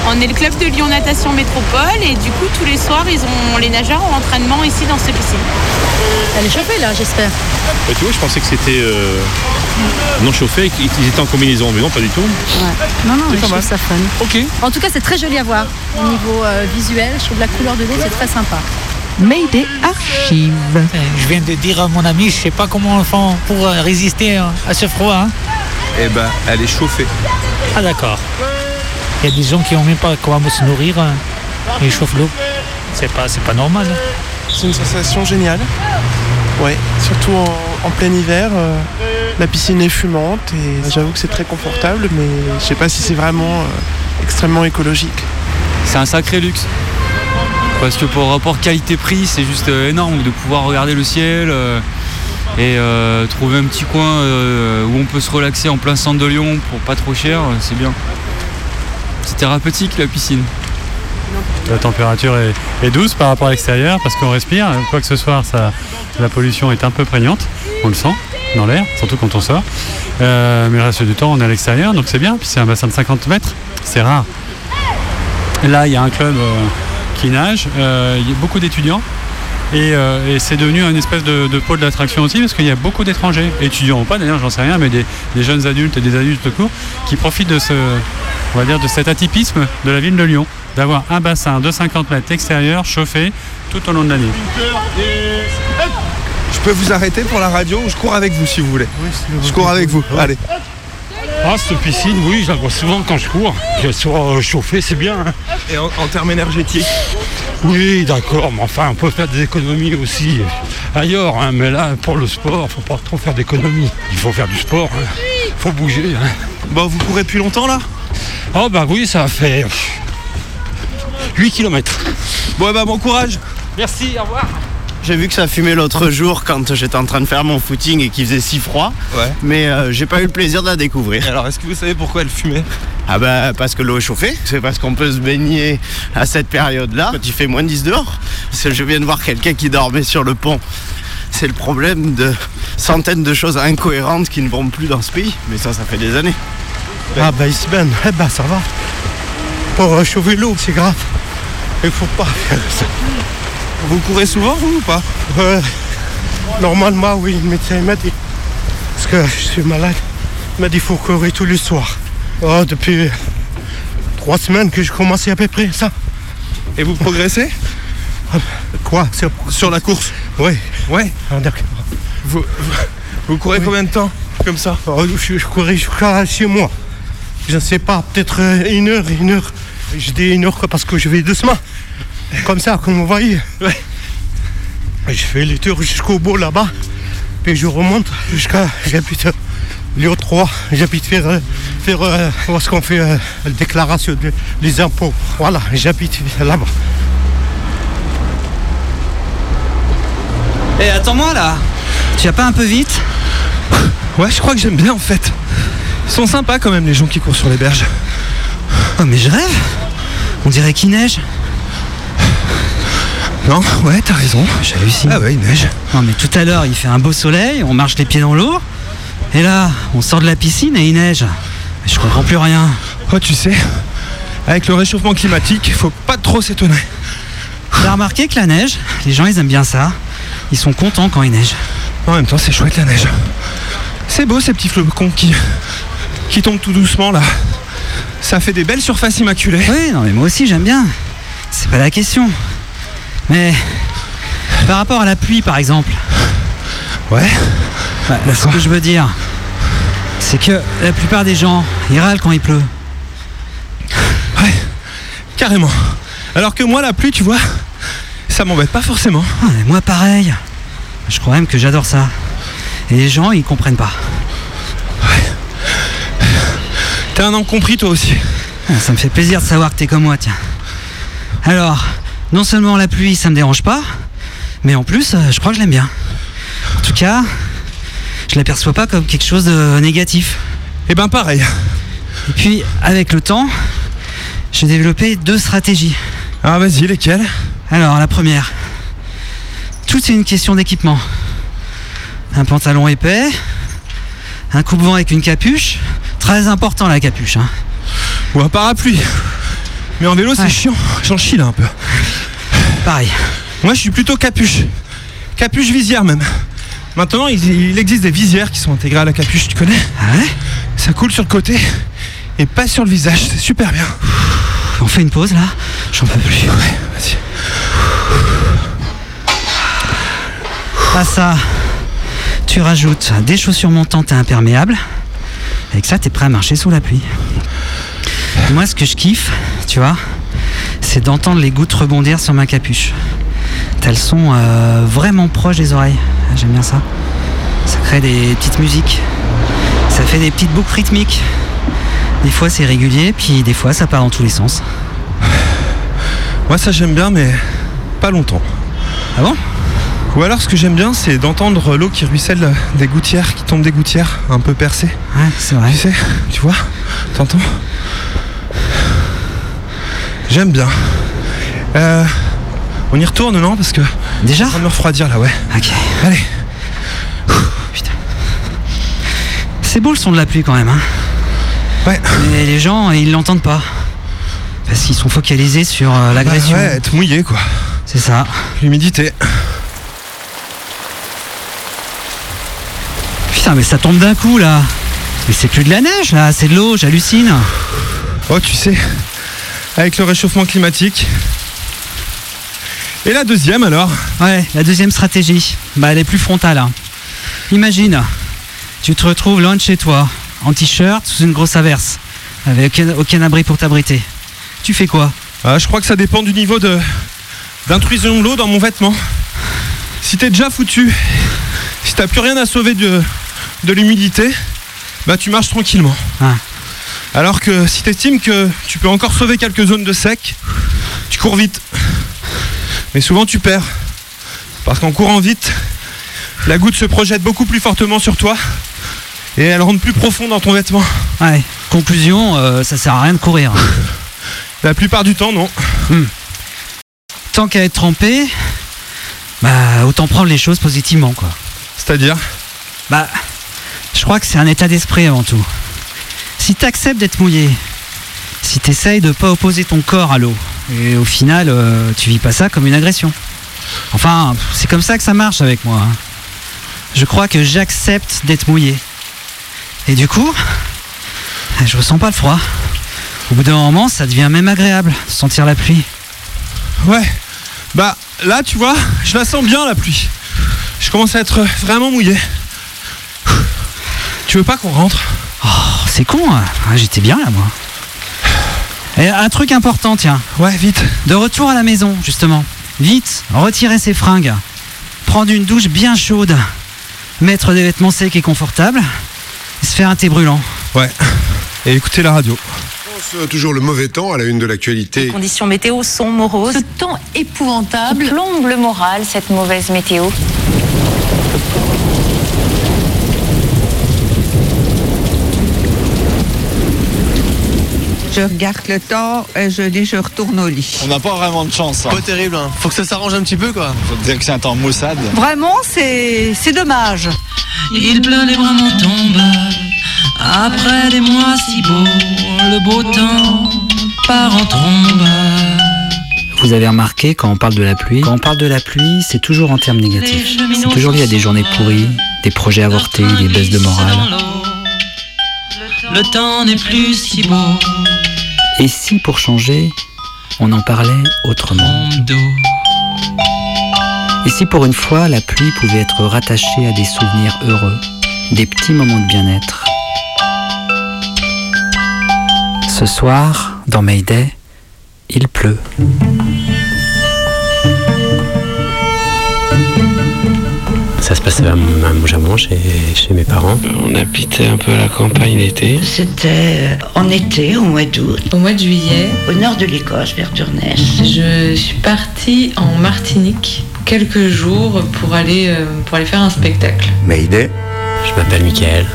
On est le club de Lyon Natation Métropole et du coup tous les soirs ils ont les nageurs en entraînement ici dans cette piscine. Elle est chauffée là, j'espère. Bah, tu vois, je pensais que c'était euh, non chauffé qu'ils étaient en combinaison, mais non, pas du tout. Non, non, mais je trouve ça fun. Ok. En tout cas, c'est très joli à voir. Au niveau euh, visuel, je trouve la couleur de l'eau, c'est très sympa. Mayday Archive. Je viens de dire à mon ami, je sais pas comment on fait pour euh, résister euh, à ce froid. hein. Eh ben, elle est chauffée. Ah d'accord. Il y a des gens qui ont même pas comment se nourrir. hein. Ils chauffent l'eau. C'est pas, c'est pas normal. hein. C'est une sensation géniale. Ouais, surtout en, en plein hiver. euh, la piscine est fumante et j'avoue que c'est très confortable, mais je sais pas si c'est vraiment euh, extrêmement écologique. C'est un sacré luxe. Parce que pour rapport qualité-prix, c'est juste euh, énorme de pouvoir regarder le ciel euh, et euh, trouver un petit coin euh, où on peut se relaxer en plein centre de Lyon pour pas trop cher, c'est bien. C'est thérapeutique la piscine. La température est, douce par rapport à l'extérieur parce qu'on respire. Quoi que ce soit, ça, la pollution est un peu prégnante. On le sent dans l'air, surtout quand on sort. Euh, mais le reste du temps, on est à l'extérieur, donc c'est bien. Puis c'est un bassin de 50 mètres, c'est rare. Là, il y a un club euh, qui nage. Euh, Il y a beaucoup d'étudiants. Et, euh, et c'est devenu une espèce de, de pôle d'attraction aussi parce qu'il y a beaucoup d'étrangers, étudiants ou pas d'ailleurs, j'en sais rien, mais des, des jeunes adultes et des adultes tout court, qui profitent de ce, on va dire, de cet atypisme de la ville de Lyon, d'avoir un bassin de 50 mètres extérieur chauffé tout au long de l'année. Je peux vous arrêter pour la radio ou je cours avec vous si vous voulez Je cours avec vous, allez. Ah, cette piscine, oui, je la vois souvent quand je cours. Qu'elle soit chauffée, c'est bien. hein. Et en, en termes énergétiques Oui, d'accord, mais enfin, on peut faire des économies aussi ailleurs. hein, mais là, pour le sport, faut pas trop faire d'économies. Il faut faire du sport, hein. faut bouger. Bon, vous courez depuis longtemps là? Oh, bah oui, ça fait euh, 8 km. Bon, bah bon courage. Merci, au revoir. J'ai vu que ça fumait l'autre jour quand j'étais en train de faire mon footing et qu'il faisait si froid. Ouais. Mais euh, j'ai pas eu le plaisir de la découvrir. Alors, est-ce que vous savez pourquoi elle fumait? Ah bah parce que l'eau est chauffée. C'est parce qu'on peut se baigner à cette période-là quand il fait moins de 10 dehors. Parce que je viens de voir quelqu'un qui dormait sur le pont. C'est le problème de centaines de choses incohérentes qui ne vont plus dans ce pays. Mais ça, ça fait des années. Ah, bah Isben, eh ben ça va. Pour réchauffer l'eau, c'est grave. Il faut pas faire ça. Vous courez souvent vous ou pas Ouais. Normalement, oui, le médecin m'a dit. Parce que je suis malade. Il m'a dit qu'il faut courir tous les soirs. Oh, depuis trois semaines que je commençais à peu près ça. Et vous progressez Quoi sur... Sur la course Oui. Ouais. Ah, d'accord. Vous, courez combien de temps comme ça Oh, je, je courais jusqu'à chez moi. Je ne sais pas, peut-être euh, une heure, une heure. Je dis une heure parce que je vais doucement. Comme ça, comme vous voyez. Ouais. Je fais les tours jusqu'au bout là-bas. Puis je remonte jusqu'à. J'habite Lyon 3. J'habite faire. faire euh, est-ce qu'on fait euh, la déclaration de- des impôts. Voilà, j'habite là-bas. Eh, attends-moi là Tu vas pas un peu vite? Ouais, je crois que j'aime bien en fait. Ils sont sympas quand même les gens qui courent sur les berges. Oh, mais je rêve On dirait qu'il neige. Non, ouais, t'as raison. J'hallucine. Ah ouais, il neige. Non, mais tout à l'heure, il fait un beau soleil, on marche les pieds dans l'eau. Et là, on sort de la piscine et il neige. Je comprends plus rien. Oh, tu sais, avec le réchauffement climatique, il faut pas trop s'étonner. T'as remarqué que la neige, les gens ils aiment bien ça. Ils sont contents quand il neige. En même temps, c'est chouette la neige. C'est beau ces petits flocons qui, qui tombent tout doucement là. Ça fait des belles surfaces immaculées. Oui, non mais moi aussi j'aime bien. C'est pas la question. Mais par rapport à la pluie par exemple. Ouais. Bah, ce que je veux dire, c'est que la plupart des gens, ils râlent quand il pleut. Ouais, carrément. Alors que moi, la pluie, tu vois, ça m'embête pas forcément. Ah, mais moi pareil. Je crois même que j'adore ça. Et les gens, ils comprennent pas. T'es un compris toi aussi. Ah, Ça me fait plaisir de savoir que t'es comme moi, tiens. Alors, non seulement la pluie, ça me dérange pas, mais en plus, euh, je crois que je l'aime bien. En tout cas, je l'aperçois pas comme quelque chose de négatif. Eh ben pareil. Et puis, avec le temps, j'ai développé deux stratégies. Ah vas-y, lesquelles? Alors, la première, tout est une question d'équipement. Un pantalon épais, un coupe-vent avec une capuche, très important la capuche. Hein. Ou un parapluie. Mais en vélo, c'est chiant. J'en chie là un peu. Pareil. Moi, je suis plutôt capuche. Capuche visière même. Maintenant, il, il existe des visières qui sont intégrées à la capuche, tu connais Ah ouais Ça coule sur le côté et pas sur le visage. C'est super bien. On fait une pause là J'en peux plus. Ouais, vas-y. À ça, tu rajoutes des chaussures montantes et imperméables. Avec ça, t'es prêt à marcher sous la pluie. Moi, ce que je kiffe, tu vois, c'est d'entendre les gouttes rebondir sur ma capuche. Elles sont euh, vraiment proches des oreilles. J'aime bien ça. Ça crée des petites musiques. Ça fait des petites boucles rythmiques. Des fois, c'est régulier, puis des fois, ça part dans tous les sens. Moi, ça j'aime bien, mais pas longtemps. Ah bon? Ou alors, ce que j'aime bien, c'est d'entendre l'eau qui ruisselle des gouttières, qui tombe des gouttières un peu percées. Ouais, c'est vrai. Tu sais, tu vois T'entends? J'aime bien. Euh, on y retourne, non Parce que. Déjà Ça va me refroidir là, ouais. Ok. Allez. C'est beau le son de la pluie quand même. Hein. Ouais. Mais les gens, ils l'entendent pas. Parce qu'ils sont focalisés sur euh, l'agression. Bah ouais, être mouillé quoi. C'est ça. L'humidité. Putain, mais ça tombe d'un coup là. Mais c'est plus de la neige là, c'est de l'eau, j'hallucine. Oh, tu sais, avec le réchauffement climatique. Et la deuxième alors Ouais, la deuxième stratégie, bah elle est plus frontale. hein. Imagine, tu te retrouves loin de chez toi, en t-shirt, sous une grosse averse, avec aucun, aucun abri pour t'abriter. Tu fais quoi? Ah, Je crois que ça dépend du niveau de d'intrusion de l'eau dans mon vêtement. Si t'es déjà foutu, si t'as plus rien à sauver de, de l'humidité, bah tu marches tranquillement. Alors que si t'estimes que tu peux encore sauver quelques zones de sec, tu cours vite. Mais souvent tu perds. Parce qu'en courant vite, la goutte se projette beaucoup plus fortement sur toi et elle rentre plus profond dans ton vêtement. Ouais, conclusion, euh, ça sert à rien de courir. La plupart du temps, non. Tant qu'à être trempé, bah autant prendre les choses positivement quoi. C'est-à-dire? Bah, je crois que c'est un état d'esprit avant tout. Si t'acceptes d'être mouillé, si t'essayes de pas opposer ton corps à l'eau, et au final, euh, tu vis pas ça comme une agression. Enfin, c'est comme ça que ça marche avec moi. hein. Je crois que j'accepte d'être mouillé. Et du coup, je ressens pas le froid. Au bout d'un moment, ça devient même agréable sentir la pluie. Ouais. Bah là, tu vois, je la sens bien la pluie. Je commence à être vraiment mouillé. Tu veux pas qu'on rentre? Oh, c'est con, hein. Ah, j'étais bien là, moi. Et un truc important, tiens. Ouais, vite. De retour à la maison, justement. Vite, retirer ses fringues. Prendre une douche bien chaude. Mettre des vêtements secs et confortables. Et se faire un thé brûlant. Ouais. Et écouter la radio. Toujours le mauvais temps à la une de l'actualité. Les conditions météo sont moroses. Ce temps épouvantable plombe le moral, cette mauvaise météo. Je regarde le temps et je dis je retourne au lit. On n'a pas vraiment de chance. hein. Pas terrible, hein. faut que ça s'arrange un petit peu quoi. Faut dire que c'est un temps maussade. Vraiment, c'est c'est dommage. Il pleut, les bras m'en tombent. Après des mois si beaux, le beau temps part en trombe. Vous avez remarqué, quand on parle de la pluie, quand on parle de la pluie, c'est toujours en termes négatifs. C'est toujours lié à des journées pourries, des projets avortés, des baisses de morale. Le temps n'est plus si beau. Et si, pour changer, on en parlait autrement Et si pour une fois, la pluie pouvait être rattachée à des souvenirs heureux, des petits moments de bien-être? Ce soir, dans Mayday, il pleut. Ça se passait à, à Jamon, chez, chez mes parents. On habitait un peu à la campagne l'été. C'était euh, en été, au mois d'août. Au mois de juillet, Au nord de l'Écosse, vers Turness. je suis partie en Martinique quelques jours pour aller, euh, pour aller faire un spectacle. Mayday. Je m'appelle Michael.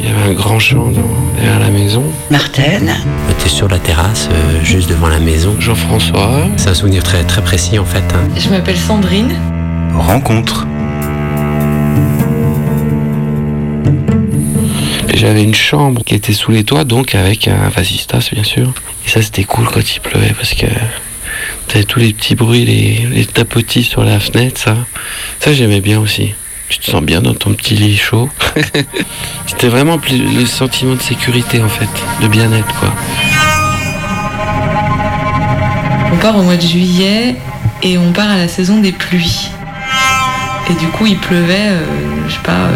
Il y avait un grand champ derrière la maison. Martine. On était sur la terrasse, euh, juste devant la maison. Jean-François. C'est un souvenir très, très précis en fait. hein. Je m'appelle Sandrine. Rencontre. J'avais une chambre qui était sous les toits, donc avec un vasistas bien sûr. Et ça c'était cool quand il pleuvait parce que t'avais tous les petits bruits, les, tapotis sur la fenêtre, ça. Ça j'aimais bien aussi. Tu te sens bien dans ton petit lit chaud. c'était vraiment le sentiment de sécurité en fait, de bien-être quoi. On part au mois de juillet et on part à la saison des pluies. Et du coup, il pleuvait, euh, je sais pas,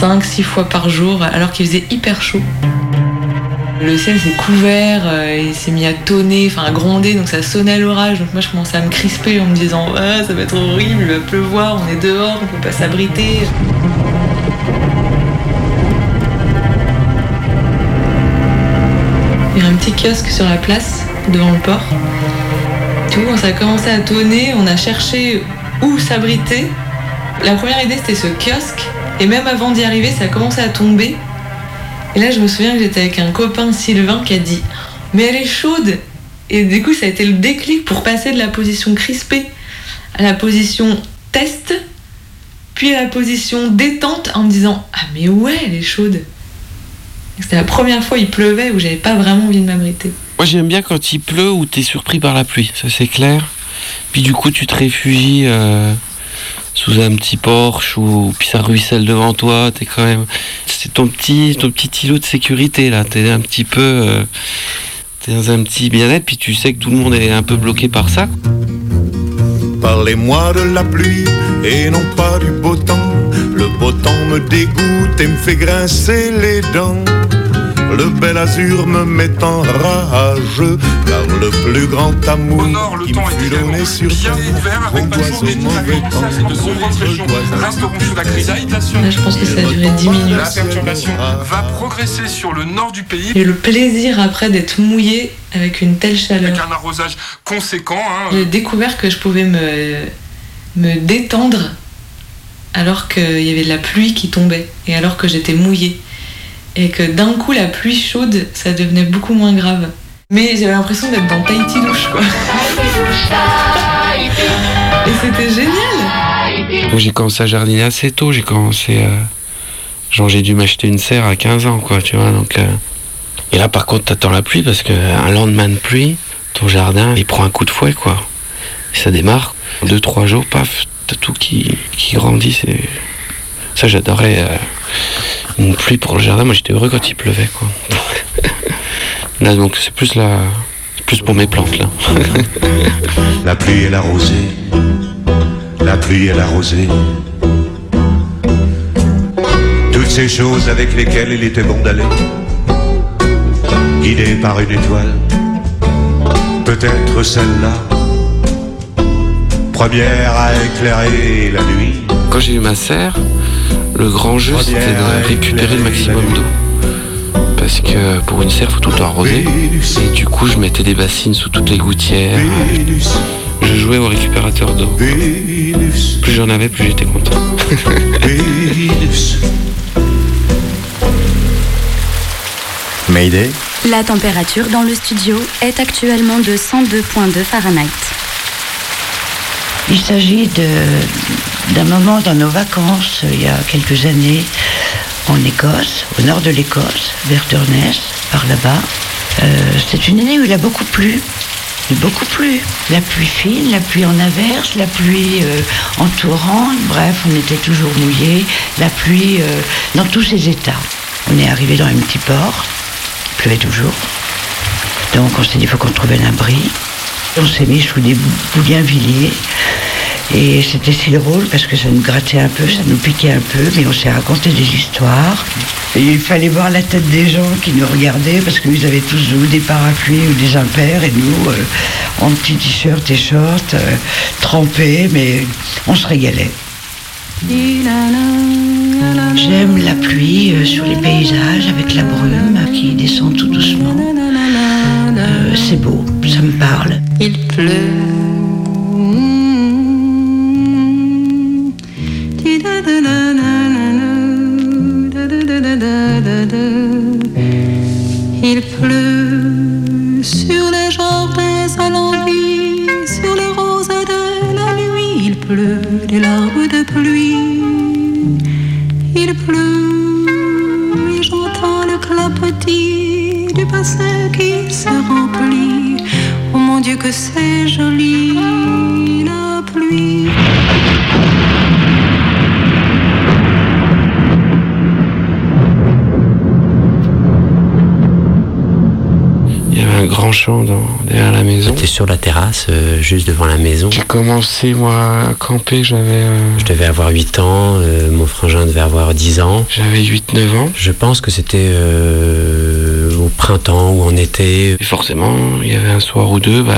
5-6 fois par jour, alors qu'il faisait hyper chaud. Le ciel s'est couvert, euh, il s'est mis à tonner, enfin à gronder, donc ça sonnait l'orage. Donc moi, je commençais à me crisper en me disant Ah, ça va être horrible, il va pleuvoir, on est dehors, on peut pas s'abriter. Il y a un petit kiosque sur la place, devant le port. Tout, ça a commencé à tonner, on a cherché où s'abriter. La première idée c'était ce kiosque, et même avant d'y arriver, ça a commencé à tomber. Et là, je me souviens que j'étais avec un copain Sylvain qui a dit Mais elle est chaude Et du coup, ça a été le déclic pour passer de la position crispée à la position test, puis à la position détente en me disant Ah, mais ouais, elle est chaude C'était la première fois il pleuvait où j'avais pas vraiment envie de m'abriter. Moi j'aime bien quand il pleut ou t'es surpris par la pluie, ça c'est clair. Puis du coup tu te réfugies euh, sous un petit porche ou puis ça ruisselle devant toi, t'es quand même. C'est ton petit ton petit îlot de sécurité là, t'es un petit peu. euh, t'es dans un petit bien-être, puis tu sais que tout le monde est un peu bloqué par ça. Parlez-moi de la pluie et non pas du beau temps. Le beau temps me dégoûte et me fait grincer les dents. Le bel azur me met en rage, car le plus grand amour qui me fut donné sur terre, on doit au mauvais temps, je dois resteront sous la crise. Là, je pense que ça a duré 10 minutes. La perturbation va progresser sur le nord du pays. Et le plaisir après d'être mouillé avec une telle chaleur. Avec un arrosage conséquent. hein. J'ai découvert que je pouvais me, me détendre alors qu'il y avait de la pluie qui tombait et alors que j'étais mouillée. Et que d'un coup, la pluie chaude, ça devenait beaucoup moins grave. Mais j'avais l'impression d'être dans Tahiti douche, quoi. Et c'était génial j'ai commencé à jardiner assez tôt, j'ai commencé à. Genre, j'ai dû m'acheter une serre à 15 ans, quoi, tu vois. Donc, euh, Et là, par contre, t'attends la pluie parce qu'un lendemain de pluie, ton jardin, il prend un coup de fouet, quoi. Et ça démarre. Deux, trois jours, paf, t'as tout qui, qui grandit. Ça, j'adorais euh, une pluie pour le jardin. Moi, j'étais heureux quand il pleuvait, quoi. donc, c'est plus la. plus pour mes plantes, là. La pluie et la rosée, la pluie et la rosée. Toutes ces choses avec lesquelles il était bon d'aller, guidé par une étoile, peut-être celle-là, première à éclairer la nuit. Quand j'ai eu ma serre, le grand jeu c'était de récupérer le maximum d'eau. Parce que pour une serre, faut tout le temps arroser. Et du coup, je mettais des bassines sous toutes les gouttières. Je jouais au récupérateur d'eau. Plus j'en avais, plus j'étais content. Mayday La température dans le studio est actuellement de 102.2 Fahrenheit. Il s'agit de- d'un moment dans nos vacances, il y a quelques années, en Écosse, au nord de l'Écosse, vers Turness, par là-bas. Euh, C'est une année où il a beaucoup plu. Beaucoup plu. La pluie fine, la pluie en averse, la pluie euh, en torrent. Bref, on était toujours mouillés. La pluie euh, dans tous ses états. On est arrivé dans un petit port. Il pleuvait toujours. Donc on s'est dit, il faut qu'on trouve un abri. On s'est mis sous des bougainvilliers. Et c'était si drôle parce que ça nous grattait un peu, ça nous piquait un peu, mais on s'est raconté des histoires. Il fallait voir la tête des gens qui nous regardaient parce qu'ils avaient tous ou des parapluies ou des impairs et nous, euh, en petits t-shirts et shorts, euh, trempés, mais on se régalait. J'aime la pluie euh, sur les paysages avec la brume qui descend tout doucement. C'est beau, ça me parle. Il pleut. pluie, il pleut, et j'entends le clapotis du bassin qui se remplit. Oh mon Dieu, que c'est joli la pluie. Dans- derrière la maison. J'étais sur la terrasse, euh, juste devant la maison. J'ai commencé, moi, à camper, j'avais... euh, Je devais avoir 8 ans, euh, mon frangin devait avoir 10 ans. J'avais 8-9 ans. Je pense que c'était au printemps ou en été. Et forcément, il y avait un soir ou deux, bah,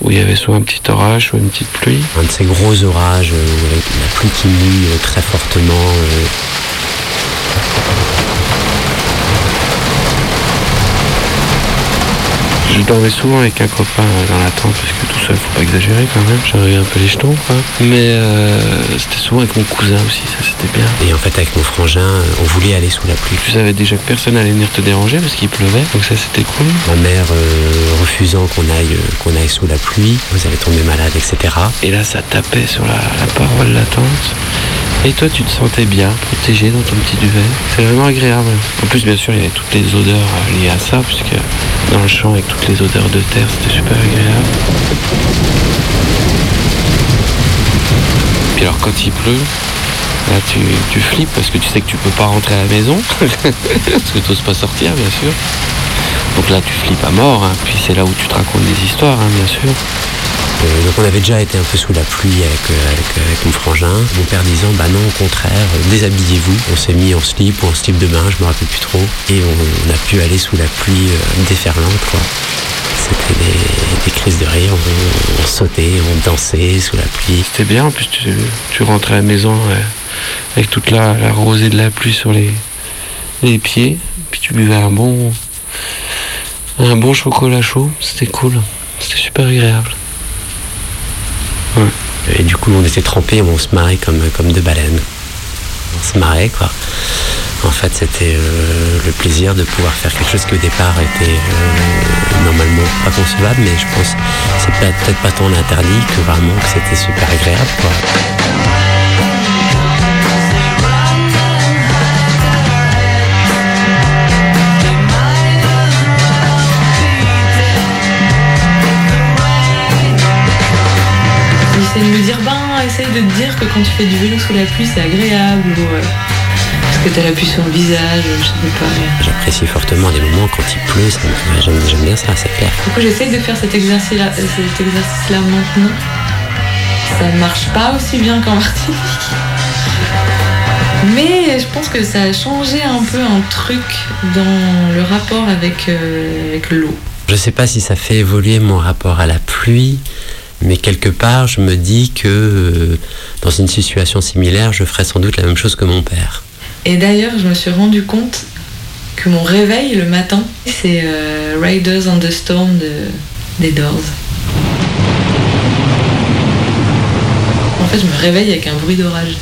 où il y avait soit un petit orage, soit une petite pluie. Un de ces gros orages, euh, avec la pluie qui mouille euh, très fortement. euh, Je dormais souvent avec un copain euh, dans la tente parce que tout seul faut pas exagérer quand même, j'avais un peu les jetons quoi. Mais euh, c'était souvent avec mon cousin aussi, ça c'était bien. Et en fait avec mon frangin, euh, on voulait aller sous la pluie. Tu savais déjà que personne allait venir te déranger parce qu'il pleuvait, donc ça c'était cool. Ma mère euh, refusant qu'on aille, qu'on aille sous la pluie, vous allez tomber malade, etc. Et là ça tapait sur la, la paroi de la tente. Et toi, tu te sentais bien, protégé dans ton petit duvet? C'est vraiment agréable. En plus, bien sûr, il y avait toutes les odeurs euh, liées à ça, puisque dans le champ, avec toutes les odeurs de terre, c'était super agréable. Puis alors, quand il pleut, là, tu, flippes parce que tu sais que tu peux pas rentrer à la maison, parce que tu n'oses pas sortir, bien sûr. Donc là, tu flippes à mort, hein. puis c'est là où tu te racontes des histoires, hein, bien sûr. Euh, donc on avait déjà été un peu sous la pluie avec, euh, euh, avec mon frangin. Mon père disant bah non au contraire, déshabillez-vous. On s'est mis en slip ou en slip de bain, je me rappelle plus trop. Et on, a pu aller sous la pluie déferlante quoi. C'était des, crises de rire, on, sautait, on dansait sous la pluie. C'était bien, en plus tu, rentrais à la maison avec toute la, la rosée de la pluie sur les, les pieds. Puis tu buvais un bon, un bon chocolat chaud, c'était cool. C'était super agréable. Et du coup, on était trempés, on se marrait comme, comme deux baleines. On se marrait, quoi. En fait, c'était euh, le plaisir de pouvoir faire quelque chose qui au départ était euh, normalement pas concevable, mais je pense que c'est peut- peut-être pas tant interdit que vraiment que c'était super agréable, quoi. De me dire, ben, essaye de te dire que quand tu fais du vélo sous la pluie, c'est agréable. Ou, euh, parce que t'as la pluie sur le visage, je sais pas. J'apprécie fortement les moments quand il pleut, ça me- j'aime bien ça, c'est clair. Du coup, j'essaye de faire cet exercice-là euh, cet exercice-là maintenant. Ça ne marche pas aussi bien qu'en Martinique. Mais je pense que ça a changé un peu un truc dans le rapport avec, euh, avec l'eau. Je sais pas si ça fait évoluer mon rapport à la pluie, mais quelque part, je me dis que euh, dans une situation similaire, je ferais sans doute la même chose que mon père. Et d'ailleurs, je me suis rendu compte que mon réveil le matin, c'est euh, Riders on the Storm de, des Doors. En fait, je me réveille avec un bruit d'orage.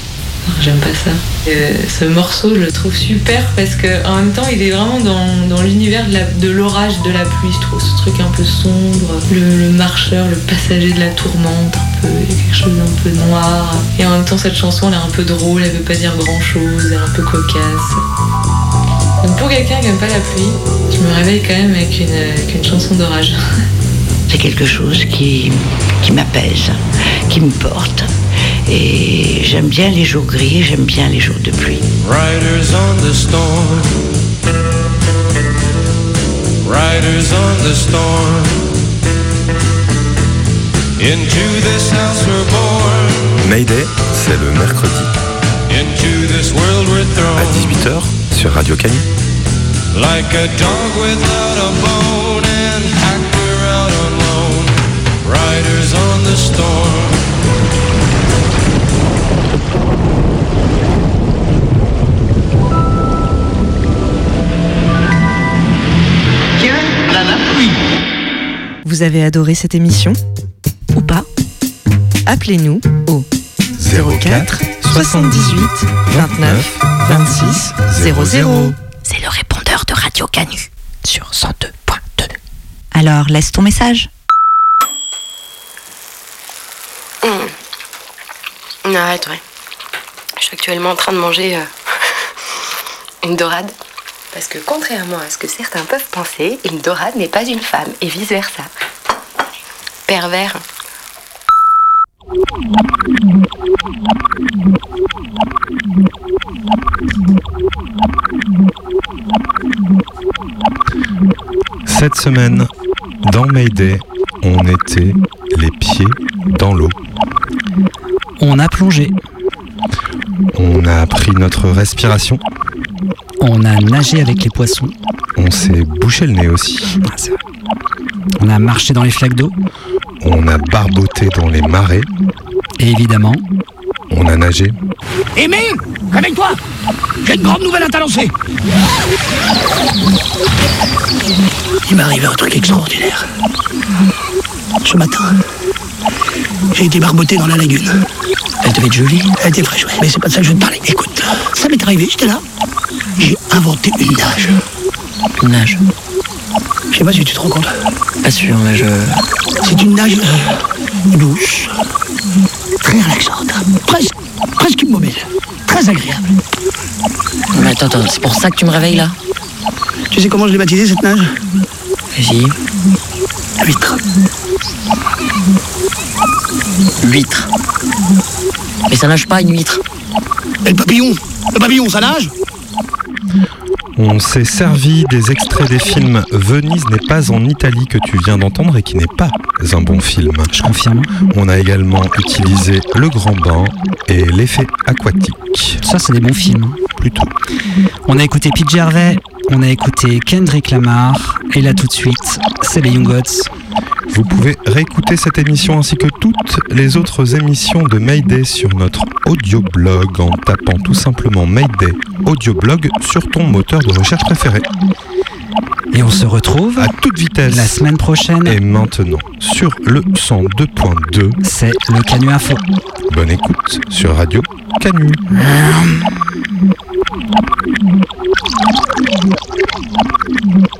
J'aime pas ça. Euh, ce morceau, je le trouve super parce que en même temps, il est vraiment dans, dans l'univers de la- de l'orage, de, la pluie. Je trouve ce truc un peu sombre, le, le marcheur, le passager de la tourmente, un peu, quelque chose d'un peu noir. Et en même temps, cette chanson, elle est un peu drôle, elle veut pas dire grand chose, elle est un peu cocasse. Donc pour quelqu'un qui aime pas la pluie, je me réveille quand même avec une, avec une chanson d'orage. C'est quelque chose qui, qui m'apaise, qui me porte. Et j'aime bien les jours gris, j'aime bien les jours de pluie. Riders on the storm. Riders on the storm. Into this house we're born. Mayday, c'est le mercredi Into this world we're à thrown. 18h sur Radio Canu. Like a dog without a bone and actor out alone. Riders on the storm. Vous avez adoré cette émission Ou pas? Appelez-nous au 04 78 29 26 00. C'est le répondeur de Radio Canu sur 102.2. Alors laisse ton message. Mmh. Arrête, ouais. Je suis actuellement en train de manger euh, une dorade. Parce que contrairement à ce que certains peuvent penser, une dorade n'est pas une femme et vice-versa. Pervers. Cette semaine, dans Mayday, on était les pieds dans l'eau. On a plongé. On a pris notre respiration. On a nagé avec les poissons. On s'est bouché le nez aussi. On a marché dans les flaques d'eau. On a barboté dans les marais. Et évidemment, on a nagé. Aimé, réveille-toi J'ai une grande nouvelle à t'annoncer Il m'est arrivé un truc extraordinaire. Ce matin, j'ai été barboté dans la lagune. Elle devait être jolie Elle était fraîche, ouais. Mais c'est pas de ça que je veux te parler. Écoute, ça m'est arrivé, j'étais là. J'ai inventé une nage. Une nage Je sais pas si tu te rends compte. Pas sûr, mais je. C'est une nage euh, douce, très relaxante, presque, presque immobile, très agréable. Mais attends, attends, c'est pour ça que tu me réveilles là? Tu sais comment je l'ai baptisée cette nage? Vas-y. Huître. Huître. Mais ça nage pas une huître? Et le papillon Le papillon, ça nage? On s'est servi des extraits des films Venise n'est pas en Italie que tu viens d'entendre et qui n'est pas un bon film. Je confirme. On a également utilisé Le Grand Bain et L'effet aquatique. ça c'est des bons films. Plutôt. On a écouté Pete Gervais, on a écouté Kendrick Lamar, et là tout de suite, c'est les Young Gods. Vous pouvez réécouter cette émission ainsi que toutes les autres émissions de Mayday sur notre audioblog en tapant tout simplement Mayday audioblog sur ton moteur de recherche préféré. Et on se retrouve à toute vitesse la semaine prochaine. Et maintenant sur le 102.2, c'est le Canu Info. Bonne écoute sur Radio Canu. Thank